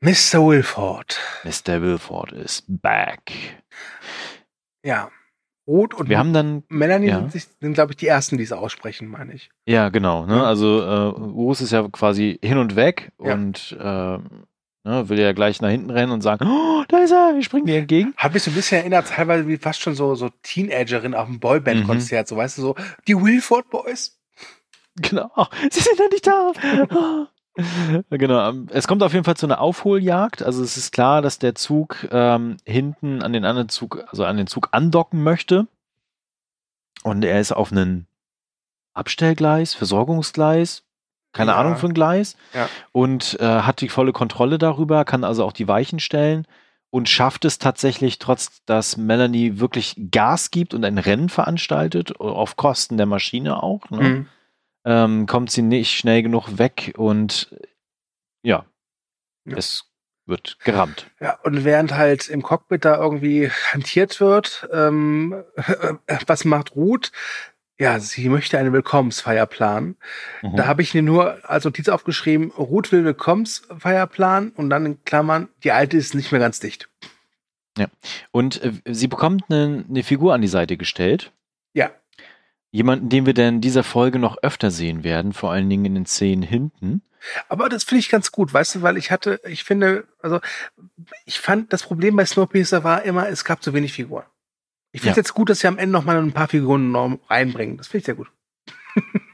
Mr. Wilford. Mr. Wilford ist back. Ja, Rot und wir haben dann, Melanie ja. sind, sind glaube ich, die ersten, die es aussprechen, meine ich. Ja, genau. Ne? Also äh, Urs ist ja quasi hin und weg ja. und äh, ne, will ja gleich nach hinten rennen und sagen, oh, da ist er, wir springen dir entgegen. Hat mich so ein bisschen erinnert, teilweise wie fast schon so, so Teenagerin auf einem Boyband-Konzert, mhm. so weißt du, so, die Wilford Boys. Genau, sie sind ja nicht da. Genau, ähm, es kommt auf jeden Fall zu einer Aufholjagd. Also es ist klar, dass der Zug ähm, hinten an den anderen Zug, also an den Zug andocken möchte. Und er ist auf einem Abstellgleis, Versorgungsgleis, keine ja. Ahnung von Gleis. Ja. Und äh, hat die volle Kontrolle darüber, kann also auch die Weichen stellen und schafft es tatsächlich, trotz dass Melanie wirklich Gas gibt und ein Rennen veranstaltet, auf Kosten der Maschine auch. Ne? Mhm ähm, kommt sie nicht schnell genug weg und ja, ja. es wird gerammt. Ja, und während halt im Cockpit da irgendwie hantiert wird, ähm, was macht Ruth? ja, sie möchte eine Willkommensfeier planen. Mhm. Da habe ich mir nur als Notiz aufgeschrieben, Ruth will Willkommensfeier planen und dann in Klammern, die alte ist nicht mehr ganz dicht. Und äh, sie bekommt eine, eine Figur an die Seite gestellt. Ja. Jemanden, den wir dann in dieser Folge noch öfter sehen werden, vor allen Dingen in den Szenen hinten. Aber das finde ich ganz gut, weißt du, weil ich hatte, ich finde, also ich fand, das Problem bei Snowpiercer war immer, es gab zu wenig Figuren. Ich finde es Ja. jetzt gut, dass sie am Ende noch mal ein paar Figuren reinbringen. Das finde ich sehr gut.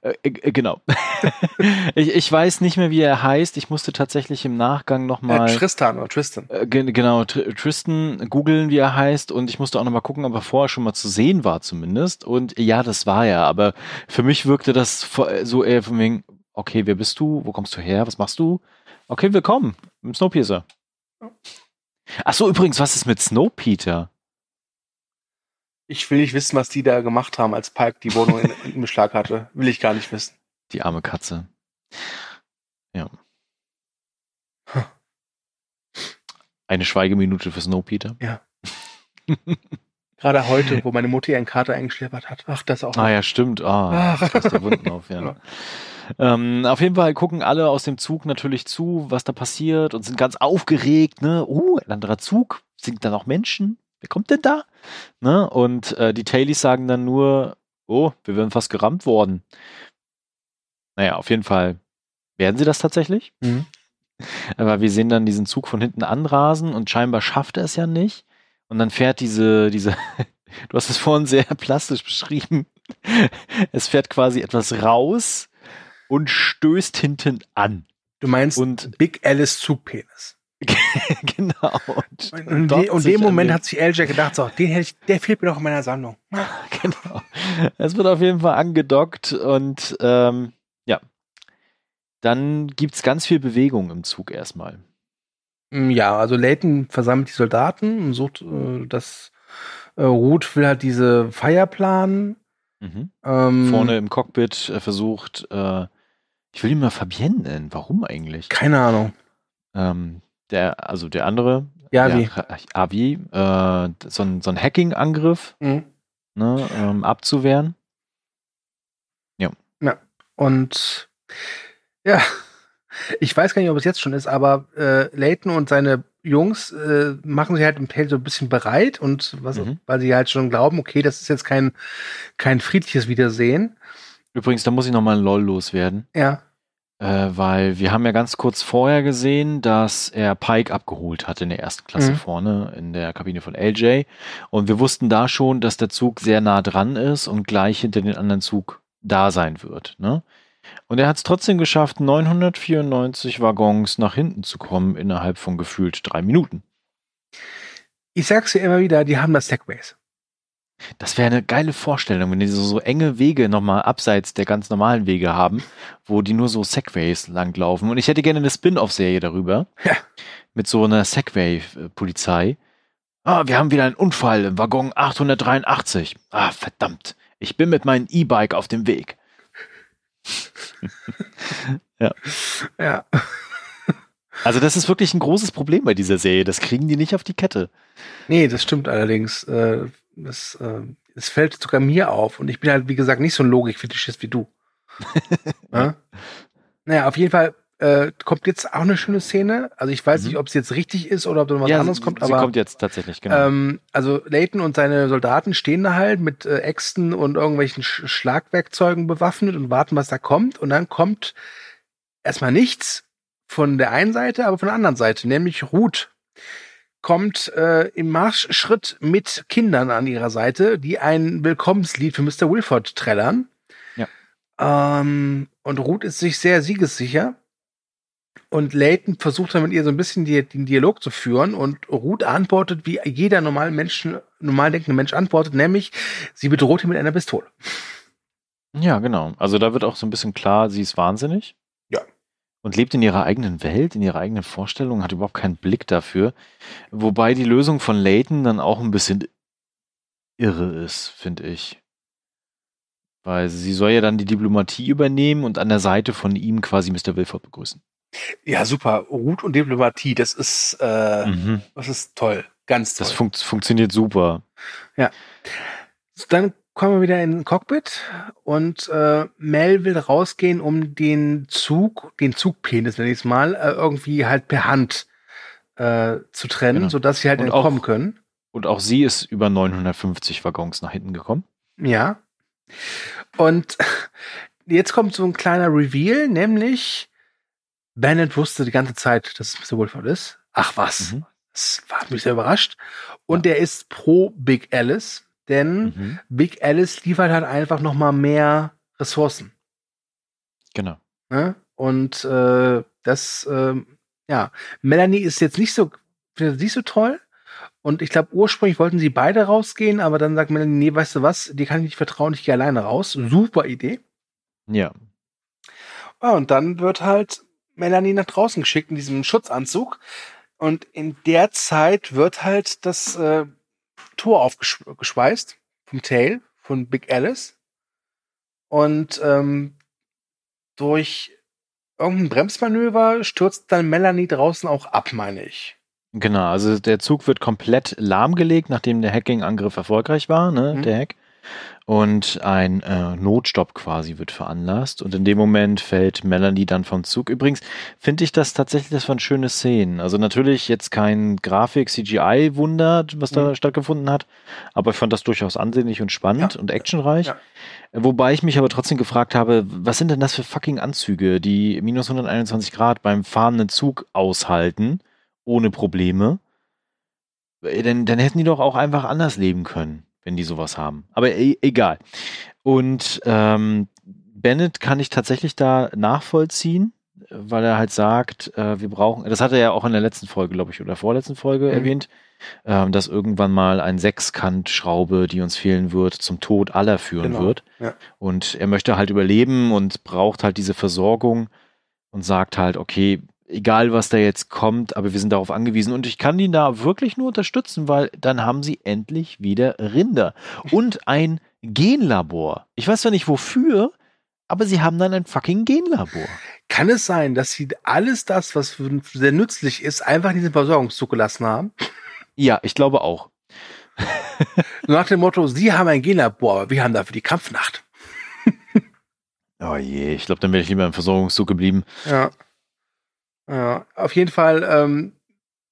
Äh, äh, genau. ich, ich weiß nicht mehr, wie er heißt. Ich musste tatsächlich im Nachgang nochmal. Äh, Tristan oder Tristan. Äh, gen- genau, Tr Tristan googeln, wie er heißt, und ich musste auch nochmal gucken, ob er vorher schon mal zu sehen war, zumindest. Und ja, das war er, aber für mich wirkte das vo- so eher von wegen, okay, wer bist du? Wo kommst du her? Was machst du? Okay, willkommen im Snowpiercer. Ach so, übrigens, was ist mit Snowpeter? Ich will nicht wissen, was die da gemacht haben, als Pike die Wohnung in, in Beschlag hatte. Will ich gar nicht wissen. Die arme Katze. Ja. Huh. Eine Schweigeminute für Snowpeter. Gerade heute, wo meine Mutter ihren Kater eingeschleppert hat. Ach, das auch. Ah ja, stimmt. Ah, Ach. das die Wunden auf, ja. Ähm, auf jeden Fall gucken alle aus dem Zug natürlich zu, was da passiert und sind ganz aufgeregt. Ne? Uh, ein anderer Zug. Sind da noch Menschen? Wer kommt denn da? Ne? Und äh, die Tailies sagen dann nur, oh, wir wären fast gerammt worden. Naja, auf jeden Fall werden sie das tatsächlich. Mhm. Aber wir sehen dann diesen Zug von hinten anrasen und scheinbar schafft er es ja nicht. Und dann fährt diese, diese, du hast es vorhin sehr plastisch beschrieben. Es fährt quasi etwas raus und stößt hinten an. Du meinst Und Big Alice Zugpenis. genau. Und, Und in dockt de, und dem Moment den- hat sich LJ gedacht, so, den hätte ich, der fehlt mir doch in meiner Sammlung. genau. Es wird auf jeden Fall angedockt und ähm, ja. Dann gibt's ganz viel Bewegung im Zug erstmal. Mm, Ja, also Layton versammelt die Soldaten und sucht, äh, das äh, Ruth will halt diese Feier planen. Mhm. Ähm, Vorne im Cockpit äh, versucht, äh, ich will ihn mal Fabienne nennen. Warum eigentlich? Keine Ahnung. Ähm, der, also der andere, Ja? Ra- Avi, äh, so ein, so ein Hacking-Angriff Mhm. ne, ähm, abzuwehren. Und ja, ich weiß gar nicht, ob es jetzt schon ist, aber äh, Layton und seine Jungs äh, machen sich halt im Hotel so ein bisschen bereit und was, Mhm. weil sie halt schon glauben, okay, das ist jetzt kein, kein friedliches Wiedersehen. Übrigens, da muss ich nochmal ein LOL loswerden, Ja. Äh, weil wir haben ja ganz kurz vorher gesehen, dass er Pike abgeholt hat in der ersten Klasse Mhm. vorne in der Kabine von LJ. Und wir wussten da schon, dass der Zug sehr nah dran ist und gleich hinter den anderen Zug da sein wird. Ne? Und er hat es trotzdem geschafft, 994 Waggons nach hinten zu kommen innerhalb von gefühlt drei Minuten. Ich sag's dir immer wieder, die haben das Segways. Das wäre eine geile Vorstellung, wenn die so, so enge Wege nochmal abseits der ganz normalen Wege haben, wo die nur so Segways langlaufen. Und ich hätte gerne eine Spin-off-Serie darüber. Ja. Mit so einer Segway-Polizei. Ah, wir haben wieder einen Unfall im Waggon 883. Ah, verdammt. Ich bin mit meinem E-Bike auf dem Weg. Ja. Also das ist wirklich ein großes Problem bei dieser Serie. Das kriegen die nicht auf die Kette. Nee, das stimmt allerdings. Äh, das, äh, es fällt sogar mir auf. Und ich bin halt, wie gesagt, nicht so ein Logik-Fetischist wie du. ja? Naja, auf jeden Fall äh, kommt jetzt auch eine schöne Szene. Also ich weiß Mhm. nicht, ob es jetzt richtig ist oder ob da was ja, anderes sie, kommt, sie aber kommt jetzt tatsächlich, genau. ähm, also Layton und seine Soldaten stehen da halt mit äh, Äxten und irgendwelchen Sch Schlagwerkzeugen bewaffnet und warten, was da kommt. Und dann kommt erstmal nichts von der einen Seite, aber von der anderen Seite, nämlich Ruth kommt äh, im Marschschritt mit Kindern an ihrer Seite, die ein Willkommenslied für Mr. Wilford trällern. Ja. Ähm, und Ruth ist sich sehr siegessicher. Und Layton versucht dann mit ihr so ein bisschen die, den Dialog zu führen und Ruth antwortet, wie jeder normal Menschen, normal denkende Mensch antwortet, nämlich sie bedroht ihn mit einer Pistole. Ja, genau. Also da wird auch so ein bisschen klar, sie ist wahnsinnig. Ja. Und lebt in ihrer eigenen Welt, in ihrer eigenen Vorstellung, hat überhaupt keinen Blick dafür. Wobei die Lösung von Layton dann auch ein bisschen irre ist, finde ich. Weil sie soll ja dann die Diplomatie übernehmen und an der Seite von ihm quasi Mr. Wilford begrüßen. Ja, super. Ruth und Diplomatie, das ist, äh, Mhm. das ist toll. Ganz toll. Das funkt, funktioniert super. Dann kommen wir wieder in den Cockpit und äh, Mel will rausgehen, um den Zug, den Zugpenis, nenne ich es mal, äh, irgendwie halt per Hand äh, zu trennen, genau. sodass sie halt und entkommen auch, können. Und auch sie ist über 950 Waggons nach hinten gekommen. Ja. Und jetzt kommt so ein kleiner Reveal, nämlich Bennett wusste die ganze Zeit, dass es Mr. Wolford ist. Ach was. Mhm. Das war mich sehr überrascht. Und ja. er ist pro Big Alice, denn mhm. Big Alice liefert halt einfach noch mal mehr Ressourcen. Genau. Ne? Und äh, das, äh, ja, Melanie ist jetzt nicht so, nicht so toll. Und ich glaube, ursprünglich wollten sie beide rausgehen, aber dann sagt Melanie, nee, weißt du was, die kann ich nicht vertrauen, ich gehe alleine raus. Super Idee. Ja. ja. Und dann wird halt Melanie nach draußen geschickt in diesem Schutzanzug. Und in der Zeit wird halt das äh, Tor aufgeschweißt vom Tail von Big Alice. Und ähm, durch irgendein Bremsmanöver stürzt dann Melanie draußen auch ab, meine ich. Genau, also der Zug wird komplett lahmgelegt, nachdem der Hacking-Angriff erfolgreich war, ne, mhm. der Hack und ein äh, Notstopp quasi wird veranlasst und in dem Moment fällt Melanie dann vom Zug. Übrigens finde ich das tatsächlich, das waren schöne Szenen. Also natürlich jetzt kein Grafik-CGI-Wunder, was da mhm. stattgefunden hat, aber ich fand das durchaus ansehnlich und spannend ja. und actionreich. Ja. Wobei ich mich aber trotzdem gefragt habe, was sind denn das für fucking Anzüge, die minus 121 Grad beim fahrenden Zug aushalten, ohne Probleme? Äh, denn dann hätten die doch auch einfach anders leben können wenn die sowas haben. Aber e egal. Und ähm, Bennett kann ich tatsächlich da nachvollziehen, weil er halt sagt, äh, wir brauchen, das hat er ja auch in der letzten Folge, glaube ich, oder vorletzten Folge mhm. erwähnt, ähm, dass irgendwann mal ein Sechskantschraube, die uns fehlen wird, zum Tod aller führen genau. wird. Ja. Und er möchte halt überleben und braucht halt diese Versorgung und sagt halt, okay, egal was da jetzt kommt, aber wir sind darauf angewiesen und ich kann ihn da wirklich nur unterstützen, weil dann haben sie endlich wieder Rinder und ein Genlabor. Ich weiß zwar nicht wofür, aber sie haben dann ein fucking Genlabor. Kann es sein, dass sie alles das, was sehr nützlich ist, einfach in diesen Versorgungszug gelassen haben? Ja, ich glaube auch. Nach dem Motto, sie haben ein Genlabor, aber wir haben dafür die Kampfnacht. oh je, ich glaube, dann wäre ich lieber im Versorgungszug geblieben. Ja. Ja, auf jeden Fall ähm,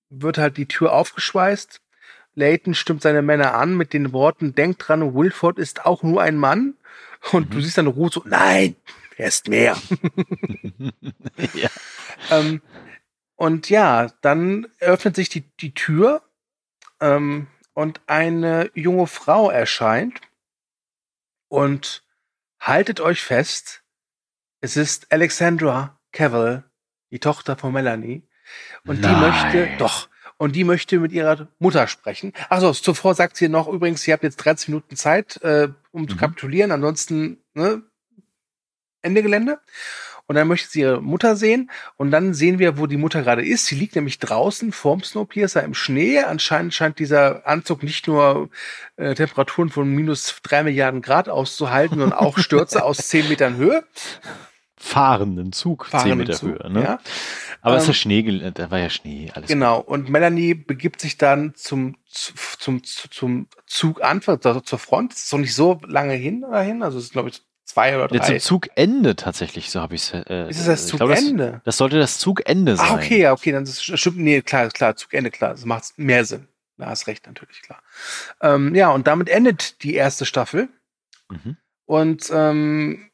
wird halt die Tür aufgeschweißt. Layton stimmt seine Männer an mit den Worten, denkt dran, Wilford ist auch nur ein Mann. Und mhm. du siehst dann Ruth so, nein, er ist mehr. ja. Ähm, und ja, dann öffnet sich die, die Tür ähm, und eine junge Frau erscheint. Und haltet euch fest, es ist Alexandra Cavill die Tochter von Melanie. Und Nein. die möchte, doch, und die möchte mit ihrer Mutter sprechen. Achso, zuvor sagt sie noch übrigens, sie habt jetzt 13 Minuten Zeit, äh, um mhm. zu kapitulieren, ansonsten ne, Ende Gelände. Und dann möchte sie ihre Mutter sehen. Und dann sehen wir, wo die Mutter gerade ist. Sie liegt nämlich draußen vorm Snowpiercer im Schnee. Anscheinend scheint dieser Anzug nicht nur äh, Temperaturen von minus drei Milliarden Grad auszuhalten, sondern auch Stürze aus zehn Metern Höhe fahrenden Zug, fahrenden 10 Meter Zug, Höhe. Ne? Ja. Aber ähm, es ist ja Schnee, da war ja Schnee. Alles genau, gut. und Melanie begibt sich dann zum, zum, zum Zuganfang, also zur Front. Das ist noch nicht so lange hin dahin, also es ist, glaube ich, zwei oder drei. Ja, zum Zugende tatsächlich, so habe ich es. Äh, ist es das Zugende? Das, das, sollte das Zugende sein. Ah, okay, ja, okay, dann ist es stimmt, nee, klar, klar, Zugende, klar, das macht mehr Sinn. Da hast recht, natürlich, klar. Ähm, ja, und damit endet die erste Staffel. Mhm. Und ähm,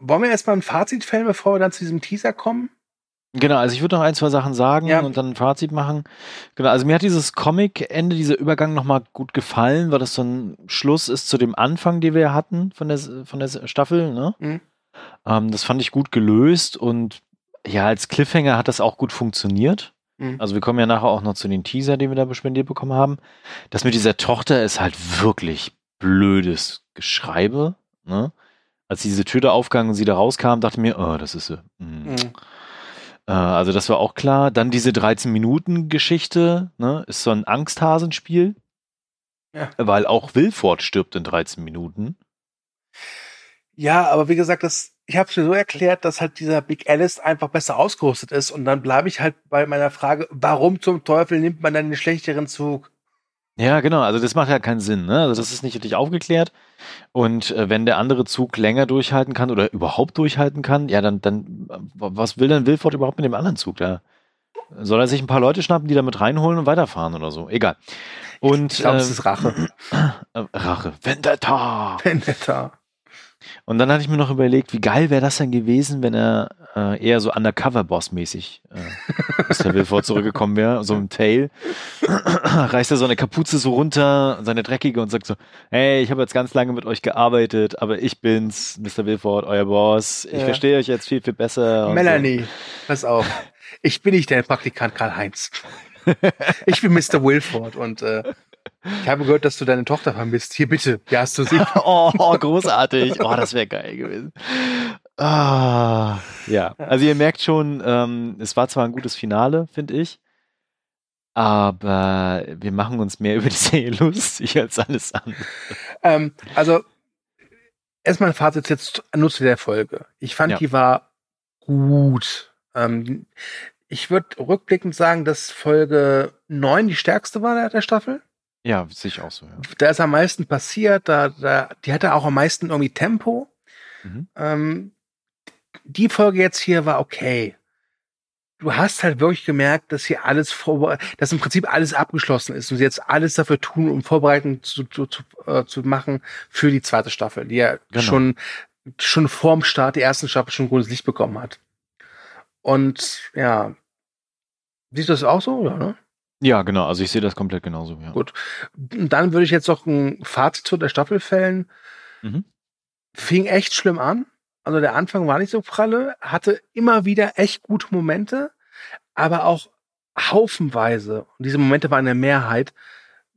wollen wir erstmal ein Fazit fällen, bevor wir dann zu diesem Teaser kommen? Genau, also ich würde noch ein, zwei Sachen sagen ja. und dann ein Fazit machen. Genau, also mir hat dieses Comic-Ende, dieser Übergang nochmal gut gefallen, weil das so ein Schluss ist zu dem Anfang, den wir hatten von der, von der Staffel. Ne? Mhm. Ähm, das fand ich gut gelöst und ja, als Cliffhanger hat das auch gut funktioniert. Mhm. Also wir kommen ja nachher auch noch zu den Teaser, den wir da bespendiert bekommen haben. Das mit dieser Tochter ist halt wirklich blödes Geschreibe. Ne? Als diese Tür da aufgang und sie da rauskam, dachte mir, oh, das ist sie. Mhm. Mhm. Äh, also das war auch klar. Dann diese 13-Minuten-Geschichte, ne, ist so ein Angsthasenspiel. Ja. Weil auch Wilford stirbt in 13 Minuten. Ja, aber wie gesagt, das, ich habe es mir so erklärt, dass halt dieser Big Alice einfach besser ausgerüstet ist und dann bleibe ich halt bei meiner Frage, warum zum Teufel nimmt man dann den schlechteren Zug? Ja, genau. Also das macht ja keinen Sinn. Ne? Also das ist nicht richtig aufgeklärt. Und äh, wenn der andere Zug länger durchhalten kann oder überhaupt durchhalten kann, ja, dann, dann was will denn Wilford überhaupt mit dem anderen Zug? Da soll er sich ein paar Leute schnappen, die damit reinholen und weiterfahren oder so. Egal. Und, ich glaube, äh, es ist Rache. äh, Rache. Vendetta. Vendetta. Und dann hatte ich mir noch überlegt, wie geil wäre das denn gewesen, wenn er äh, eher so Undercover-Boss-mäßig äh, Mr. Wilford zurückgekommen wäre, so im Tail. Reißt er so eine Kapuze so runter, seine dreckige und sagt so, hey, ich habe jetzt ganz lange mit euch gearbeitet, aber ich bin's, Mr. Wilford, euer Boss. Ich Ja. verstehe euch jetzt viel, viel besser. Melanie, pass auf. Ich bin nicht der Praktikant Karl-Heinz. Ich bin Mr. Wilford und äh, ich habe gehört, dass du deine Tochter vermisst. Hier bitte, hier hast du sie. So. Oh, großartig. Oh, das wäre geil gewesen. Ah, ja, also ihr merkt schon, ähm, es war zwar ein gutes Finale, finde ich, aber wir machen uns mehr über die Serie lustig als alles andere. Ähm, also, erstmal ein Fazit jetzt nur zu der Folge. Ich fand, Ja. die war gut. Ähm, ich würde rückblickend sagen, dass Folge 9 die stärkste war der Staffel. Ja, sehe ich auch so, ja. Da ist am meisten passiert, da, da, die hatte auch am meisten irgendwie Tempo. Mhm. Ähm, die Folge jetzt hier war okay. Du hast halt wirklich gemerkt, dass hier alles vorbereitet, dass im Prinzip alles abgeschlossen ist und sie jetzt alles dafür tun, um Vorbereitungen zu, zu, zu, äh, zu machen für die zweite Staffel, die ja Genau. schon, schon vorm Start der ersten Staffel schon grünes Licht bekommen hat. Und ja, siehst du das auch so? Ja, ne? Ja, genau, also ich sehe das komplett genauso, ja. Gut. Und dann würde ich jetzt noch ein Fazit zu der Staffel fällen. Mhm. Fing echt schlimm an. Also der Anfang war nicht so pralle, hatte immer wieder echt gute Momente, aber auch haufenweise. Und diese Momente waren in der Mehrheit,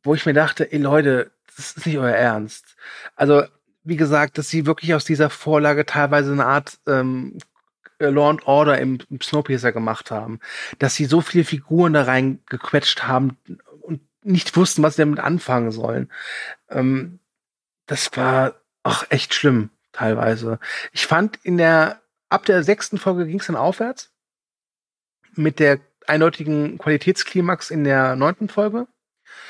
wo ich mir dachte, ey Leute, das ist nicht euer Ernst. Also, wie gesagt, dass sie wirklich aus dieser Vorlage teilweise eine Art ähm, Law and Order im, im Snowpiercer gemacht haben, dass sie so viele Figuren da reingequetscht haben und nicht wussten, was sie damit anfangen sollen. Ähm, das war auch echt schlimm teilweise. Ich fand in der ab der sechsten Folge ging es dann aufwärts mit der eindeutigen Qualitätsklimax in der neunten Folge.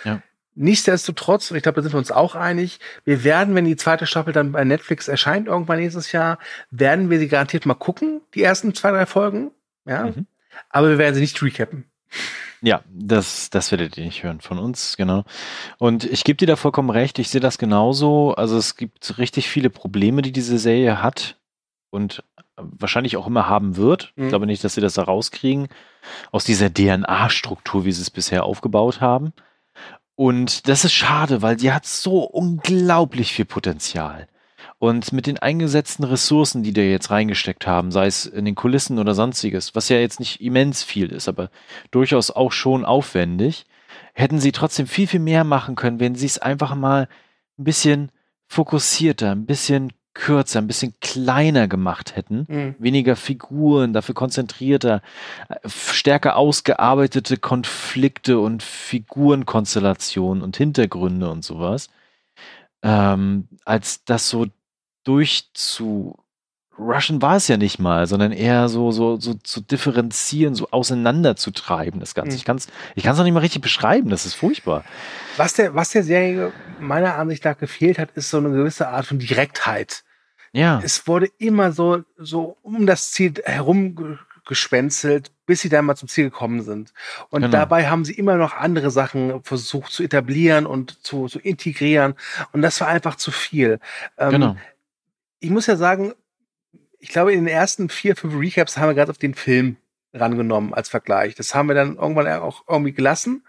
Ja. Nichtsdestotrotz, und ich glaube, da sind wir uns auch einig, wir werden, wenn die zweite Staffel dann bei Netflix erscheint, irgendwann nächstes Jahr, werden wir sie garantiert mal gucken, die ersten zwei, drei Folgen. Ja. Mhm. Aber wir werden sie nicht recappen. Ja, das, das werdet ihr nicht hören von uns, genau. Und ich gebe dir da vollkommen recht, ich sehe das genauso. Also es gibt richtig viele Probleme, die diese Serie hat und wahrscheinlich auch immer haben wird. Mhm. Ich glaube nicht, dass sie das da rauskriegen aus dieser DNA-Struktur, wie sie es bisher aufgebaut haben. Und das ist schade, weil die hat so unglaublich viel Potenzial. Und mit den eingesetzten Ressourcen, die die jetzt reingesteckt haben, sei es in den Kulissen oder sonstiges, was ja jetzt nicht immens viel ist, aber durchaus auch schon aufwendig, hätten sie trotzdem viel, viel mehr machen können, wenn sie es einfach mal ein bisschen fokussierter, ein bisschen kürzer, ein bisschen kleiner gemacht hätten. Mhm. Weniger Figuren, dafür konzentrierter, äh, stärker ausgearbeitete Konflikte und Figurenkonstellationen und Hintergründe und sowas. Ähm, als das so durchzu rushen war es ja nicht mal, sondern eher so, so, so zu differenzieren, so auseinanderzutreiben, das Ganze. Mhm. Ich kann es ich kann's noch nicht mal richtig beschreiben, das ist furchtbar. Was der, was der Serie meiner Ansicht nach gefehlt hat, ist so eine gewisse Art von Direktheit. Ja, Es wurde immer so, so um das Ziel herumgeschwänzelt, bis sie dann mal zum Ziel gekommen sind. Und Genau. dabei haben sie immer noch andere Sachen versucht zu etablieren und zu, zu integrieren. Und das war einfach zu viel. Ähm, genau. Ich muss ja sagen, ich glaube, in den ersten vier, fünf Recaps haben wir gerade auf den Film rangenommen als Vergleich. Das haben wir dann irgendwann auch irgendwie gelassen.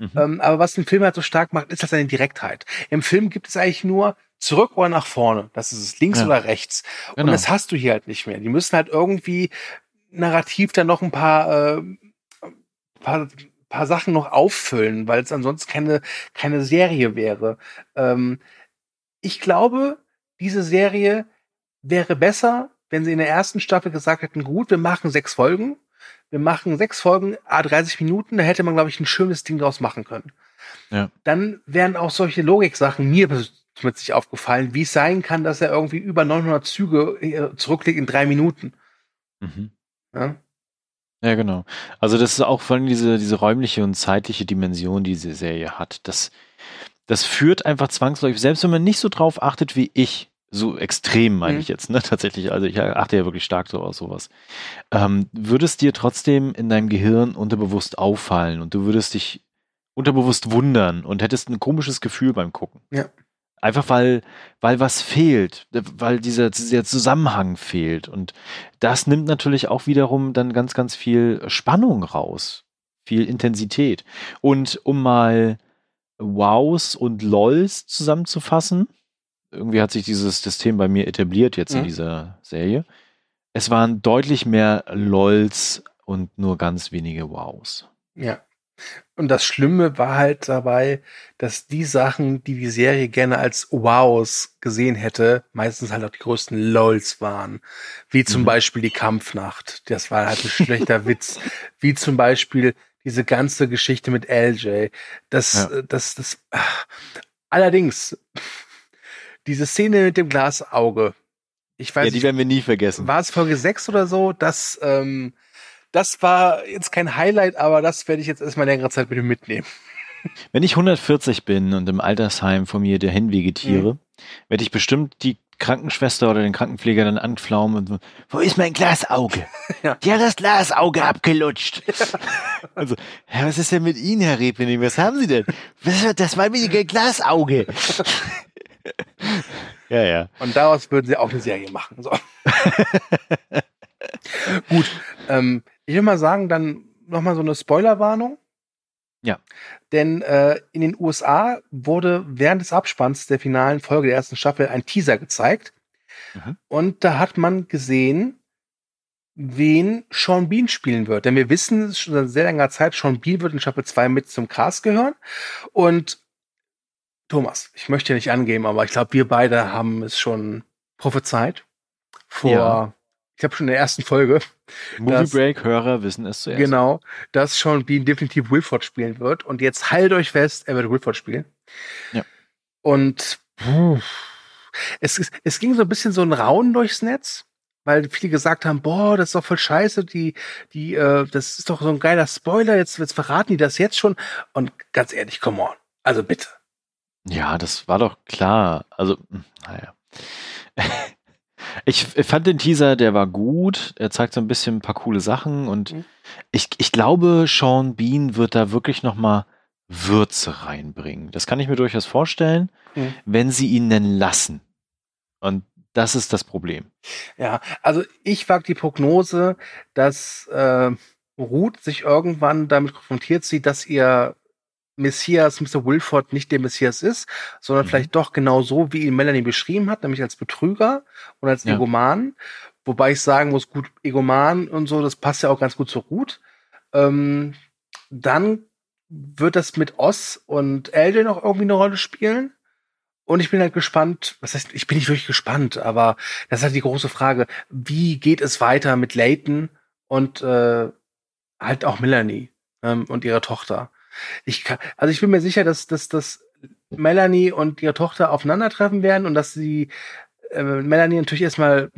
Mhm. Ähm, aber was den Film halt so stark macht, ist halt seine Direktheit. Im Film gibt es eigentlich nur zurück oder nach vorne. Das ist es, links Ja. oder rechts. Und Genau. das hast du hier halt nicht mehr. Die müssen halt irgendwie narrativ dann noch ein paar, äh, paar, paar Sachen noch auffüllen, weil es ansonsten keine, keine Serie wäre. Ähm, ich glaube, diese Serie wäre besser, wenn sie in der ersten Staffel gesagt hätten, gut, wir machen sechs Folgen. Wir machen sechs Folgen, a 30 Minuten, da hätte man, glaube ich, ein schönes Ding draus machen können. Ja. Dann wären auch solche Logiksachen mir nicht aufgefallen, wie es sein kann, dass er irgendwie über 900 Züge äh, zurücklegt in drei Minuten. Mhm. Ja? Ja, genau. Also das ist auch vor allem diese, diese räumliche und zeitliche Dimension, die diese Serie hat. Das, das führt einfach zwangsläufig, selbst wenn man nicht so drauf achtet wie ich, so extrem meine mhm. ich jetzt, ne? Tatsächlich, also ich achte ja wirklich stark so auf sowas. Ähm, würde es dir trotzdem in deinem Gehirn unterbewusst auffallen und du würdest dich unterbewusst wundern und hättest ein komisches Gefühl beim Gucken. Ja. Einfach weil, weil was fehlt, weil dieser, dieser Zusammenhang fehlt. Und das nimmt natürlich auch wiederum dann ganz, ganz viel Spannung raus. Viel Intensität. Und um mal Wows und LOLs zusammenzufassen, irgendwie hat sich dieses System bei mir etabliert jetzt mhm. in dieser Serie. Es waren deutlich mehr LOLs und nur ganz wenige Wows. Ja. Und das Schlimme war halt dabei, dass die Sachen, die die Serie gerne als Wows gesehen hätte, meistens halt auch die größten LOLs waren. Wie zum mhm. Beispiel die Kampfnacht. Das war halt ein schlechter Witz. Wie zum Beispiel diese ganze Geschichte mit LJ. Das, ja. das, das, ach. allerdings, diese Szene mit dem Glasauge. Ich weiß ja, die werden wir nie vergessen. War es Folge 6 oder so? Das, ähm, das war jetzt kein Highlight, aber das werde ich jetzt erstmal längere Zeit mit mitnehmen. Wenn ich 140 bin und im Altersheim von mir dahin vegetiere, mhm. werde ich bestimmt die Krankenschwester oder den Krankenpfleger dann anpflaumen und so, wo ist mein Glasauge? Ja. Die hat das Glasauge abgelutscht. Ja. Also, was ist denn mit Ihnen, Herr Repening? Was haben Sie denn? Das war mir Glasauge. Ja, ja. Und daraus würden Sie auch eine Serie machen. So. Gut, ähm, ich will mal sagen, dann nochmal so eine Spoilerwarnung. Ja. Denn äh, in den USA wurde während des Abspanns der finalen Folge der ersten Staffel ein Teaser gezeigt. Mhm. Und da hat man gesehen, wen Sean Bean spielen wird. Denn wir wissen schon seit sehr langer Zeit, Sean Bean wird in Staffel 2 mit zum Cast gehören. Und Thomas, ich möchte nicht angeben, aber ich glaube, wir beide haben es schon prophezeit. Vor ja ich habe schon in der ersten Folge. Movie Break Hörer wissen es zuerst. Genau, dass Sean Bean definitiv Wilford spielen wird. Und jetzt haltet euch fest, er wird Wilford spielen. Ja. Und puh, es, es ging so ein bisschen so ein Rauen durchs Netz, weil viele gesagt haben, boah, das ist doch voll scheiße, die, die, äh, das ist doch so ein geiler Spoiler, jetzt, jetzt verraten die das jetzt schon. Und ganz ehrlich, come on. Also bitte. Ja, das war doch klar. Also, hm, naja. Ich fand den Teaser, der war gut. Er zeigt so ein bisschen ein paar coole Sachen und mhm. ich, ich glaube, Sean Bean wird da wirklich nochmal Würze reinbringen. Das kann ich mir durchaus vorstellen, mhm. wenn sie ihn denn lassen. Und das ist das Problem. Ja, also ich wage die Prognose, dass äh, Ruth sich irgendwann damit konfrontiert sieht, dass ihr Messias Mr. Wilford nicht der Messias ist, sondern mhm. vielleicht doch genau so, wie ihn Melanie beschrieben hat, nämlich als Betrüger und als ja. Egoman. Wobei ich sagen muss, gut, Egoman und so, das passt ja auch ganz gut zur Ruth. Ähm, dann wird das mit Oz und Elden noch irgendwie eine Rolle spielen. Und ich bin halt gespannt, was heißt, ich bin nicht wirklich gespannt, aber das ist halt die große Frage, wie geht es weiter mit Leighton und äh, halt auch Melanie ähm, und ihrer Tochter. Ich kann, also ich bin mir sicher, dass, dass, dass Melanie und ihre Tochter aufeinandertreffen werden und dass sie äh, Melanie natürlich erstmal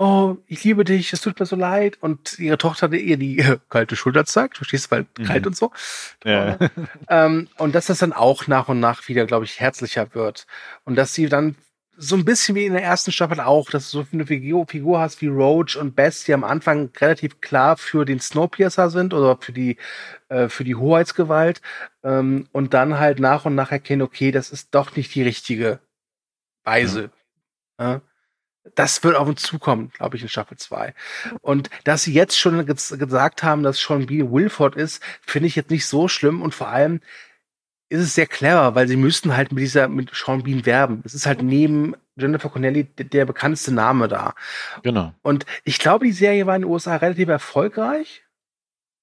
oh, ich liebe dich, es tut mir so leid. Und ihre Tochter ihr die kalte Schulter zeigt, verstehst du, weil mhm. kalt und so. Ja. ähm, und dass das dann auch nach und nach wieder, glaube ich, herzlicher wird. Und dass sie dann so ein bisschen wie in der ersten Staffel auch, dass du so eine Figur, Figur hast wie Roach und Bess, die am Anfang relativ klar für den Snowpiercer sind oder für die, äh, für die Hoheitsgewalt ähm, und dann halt nach und nach erkennen, okay, das ist doch nicht die richtige Weise. Ja. Ja. Das wird auf uns zukommen, glaube ich, in Staffel 2. Und dass sie jetzt schon gesagt haben, dass Sean B. Wilford ist, finde ich jetzt nicht so schlimm und vor allem, ist es sehr clever, weil sie müssten halt mit dieser, mit Sean Bean werben. Es ist halt neben Jennifer Connelly der, der bekannteste Name da. Genau. Und ich glaube, die Serie war in den USA relativ erfolgreich.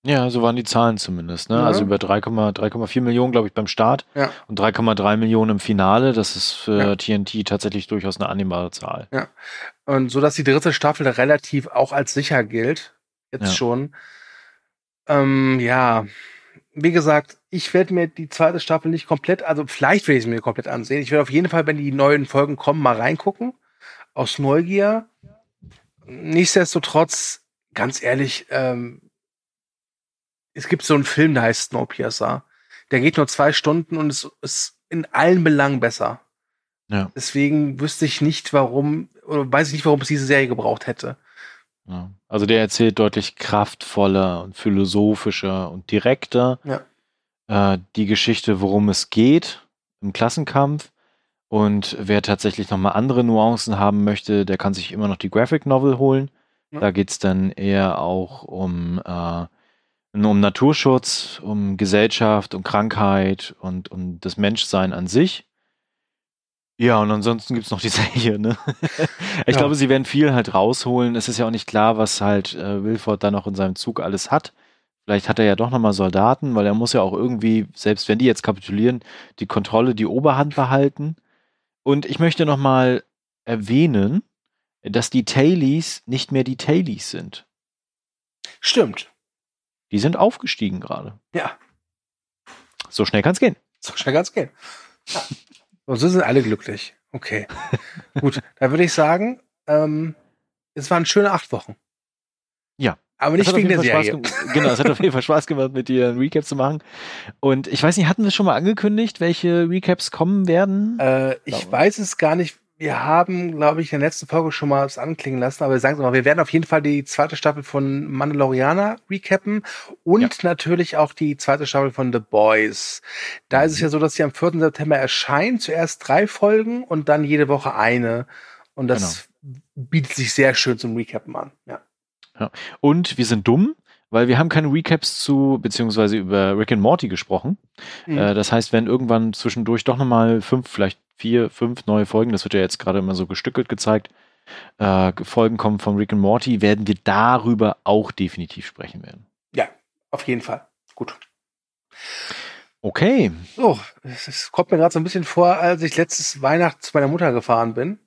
Ja, so waren die Zahlen zumindest. Ne? Ja. Also über 3,4 Millionen, glaube ich, beim Start ja. und 3,3 Millionen im Finale. Das ist für ja. TNT tatsächlich durchaus eine annehmbare Zahl. Ja. Und so, dass die dritte Staffel relativ auch als sicher gilt. Jetzt schon. Ähm, ja, wie gesagt, ich werde mir die zweite Staffel nicht komplett, also vielleicht werde ich sie mir komplett ansehen. Ich werde auf jeden Fall, wenn die neuen Folgen kommen, mal reingucken. Aus Neugier. Nichtsdestotrotz, ganz ehrlich, ähm, es gibt so einen Film, der heißt Snowpiercer. Der geht nur zwei Stunden und es ist in allen Belangen besser. Ja. Deswegen wüsste ich nicht, warum, oder weiß ich nicht, warum es diese Serie gebraucht hätte. Ja. Also der erzählt deutlich kraftvoller und philosophischer und direkter ja. Äh, die Geschichte, worum es geht im Klassenkampf. Und wer tatsächlich nochmal andere Nuancen haben möchte, der kann sich immer noch die Graphic Novel holen. Ja. Da geht es dann eher auch um, äh, um Naturschutz, um Gesellschaft, um Krankheit und um das Menschsein an sich. Ja, und ansonsten gibt's noch die Serie, ne? ich ja. glaube, sie werden viel halt rausholen. Es ist ja auch nicht klar, was halt äh, Wilford da noch in seinem Zug alles hat. Vielleicht hat er ja doch nochmal Soldaten, weil er muss ja auch irgendwie, selbst wenn die jetzt kapitulieren, die Kontrolle, die Oberhand behalten. Und ich möchte nochmal erwähnen, dass die Tailies nicht mehr die Tailies sind. Stimmt. Die sind aufgestiegen gerade. Ja. So schnell kann's gehen. So schnell kann's gehen. Ja. Und so sind alle glücklich. Okay. Gut, da würde ich sagen, ähm, es waren schöne acht Wochen. Ja. Aber nicht wegen der Serie. genau, es hat auf jeden Fall Spaß gemacht, mit dir ein Recap zu machen. Und ich weiß nicht, hatten wir schon mal angekündigt, welche Recaps kommen werden? Äh, ich weiß es gar nicht wir haben, glaube ich, in der letzten Folge schon mal was anklingen lassen, aber wir sagen es mal, wir werden auf jeden Fall die zweite Staffel von Mandalorianer recappen und ja. natürlich auch die zweite Staffel von The Boys. Da ist es ja so, dass sie am 4. September erscheint, zuerst drei Folgen und dann jede Woche eine. Und das genau. bietet sich sehr schön zum Recappen an. Ja. Ja. Und wir sind dumm, weil wir haben keine Recaps zu, beziehungsweise über Rick and Morty gesprochen. Mhm. Äh, das heißt, wenn irgendwann zwischendurch doch nochmal fünf, vielleicht vier, fünf neue Folgen, das wird ja jetzt gerade immer so gestückelt gezeigt, äh, Folgen kommen von Rick and Morty, werden wir darüber auch definitiv sprechen werden. Ja, auf jeden Fall. Gut. Okay. So, es kommt mir gerade so ein bisschen vor, als ich letztes Weihnachten zu meiner Mutter gefahren bin.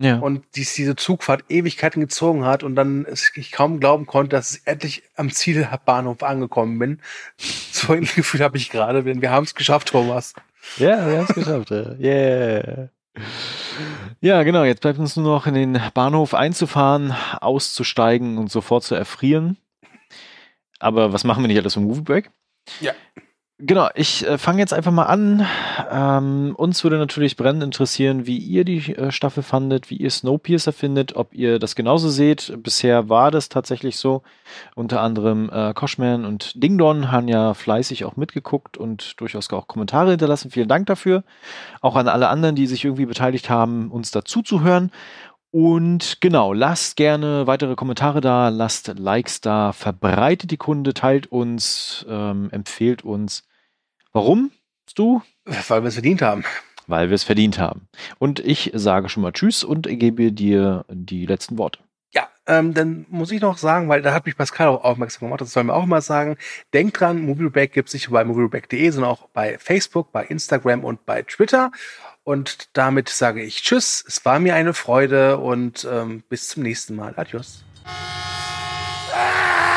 Ja. Und dies, diese Zugfahrt Ewigkeiten gezogen hat und dann ich kaum glauben konnte, dass ich endlich am Zielbahnhof angekommen bin. So ein Gefühl habe ich gerade, denn wir haben es geschafft, Thomas. Ja, wir haben es geschafft. Yeah. Ja, genau. Jetzt bleibt uns nur noch in den Bahnhof einzufahren, auszusteigen und sofort zu erfrieren. Aber was machen wir nicht alles im Movie Break? Ja. Genau, ich äh, fange jetzt einfach mal an. Ähm, uns würde natürlich brennend interessieren, wie ihr die äh, Staffel fandet, wie ihr Snowpiercer findet, ob ihr das genauso seht. Bisher war das tatsächlich so. Unter anderem äh, Koshman und Dingdon haben ja fleißig auch mitgeguckt und durchaus auch Kommentare hinterlassen. Vielen Dank dafür. Auch an alle anderen, die sich irgendwie beteiligt haben, uns dazu zu hören. Und genau, lasst gerne weitere Kommentare da, lasst Likes da, verbreitet die Kunde, teilt uns, ähm, empfehlt uns. Warum? Du? Weil wir es verdient haben. Weil wir es verdient haben. Und ich sage schon mal Tschüss und gebe dir die letzten Worte. Ja, ähm, dann muss ich noch sagen, weil da hat mich Pascal auch aufmerksam gemacht, das soll mir auch mal sagen. Denkt dran, MovieBack gibt es nicht nur bei movieback.de, sondern auch bei Facebook, bei Instagram und bei Twitter. Und damit sage ich Tschüss. Es war mir eine Freude und ähm, bis zum nächsten Mal. Adios. Ah!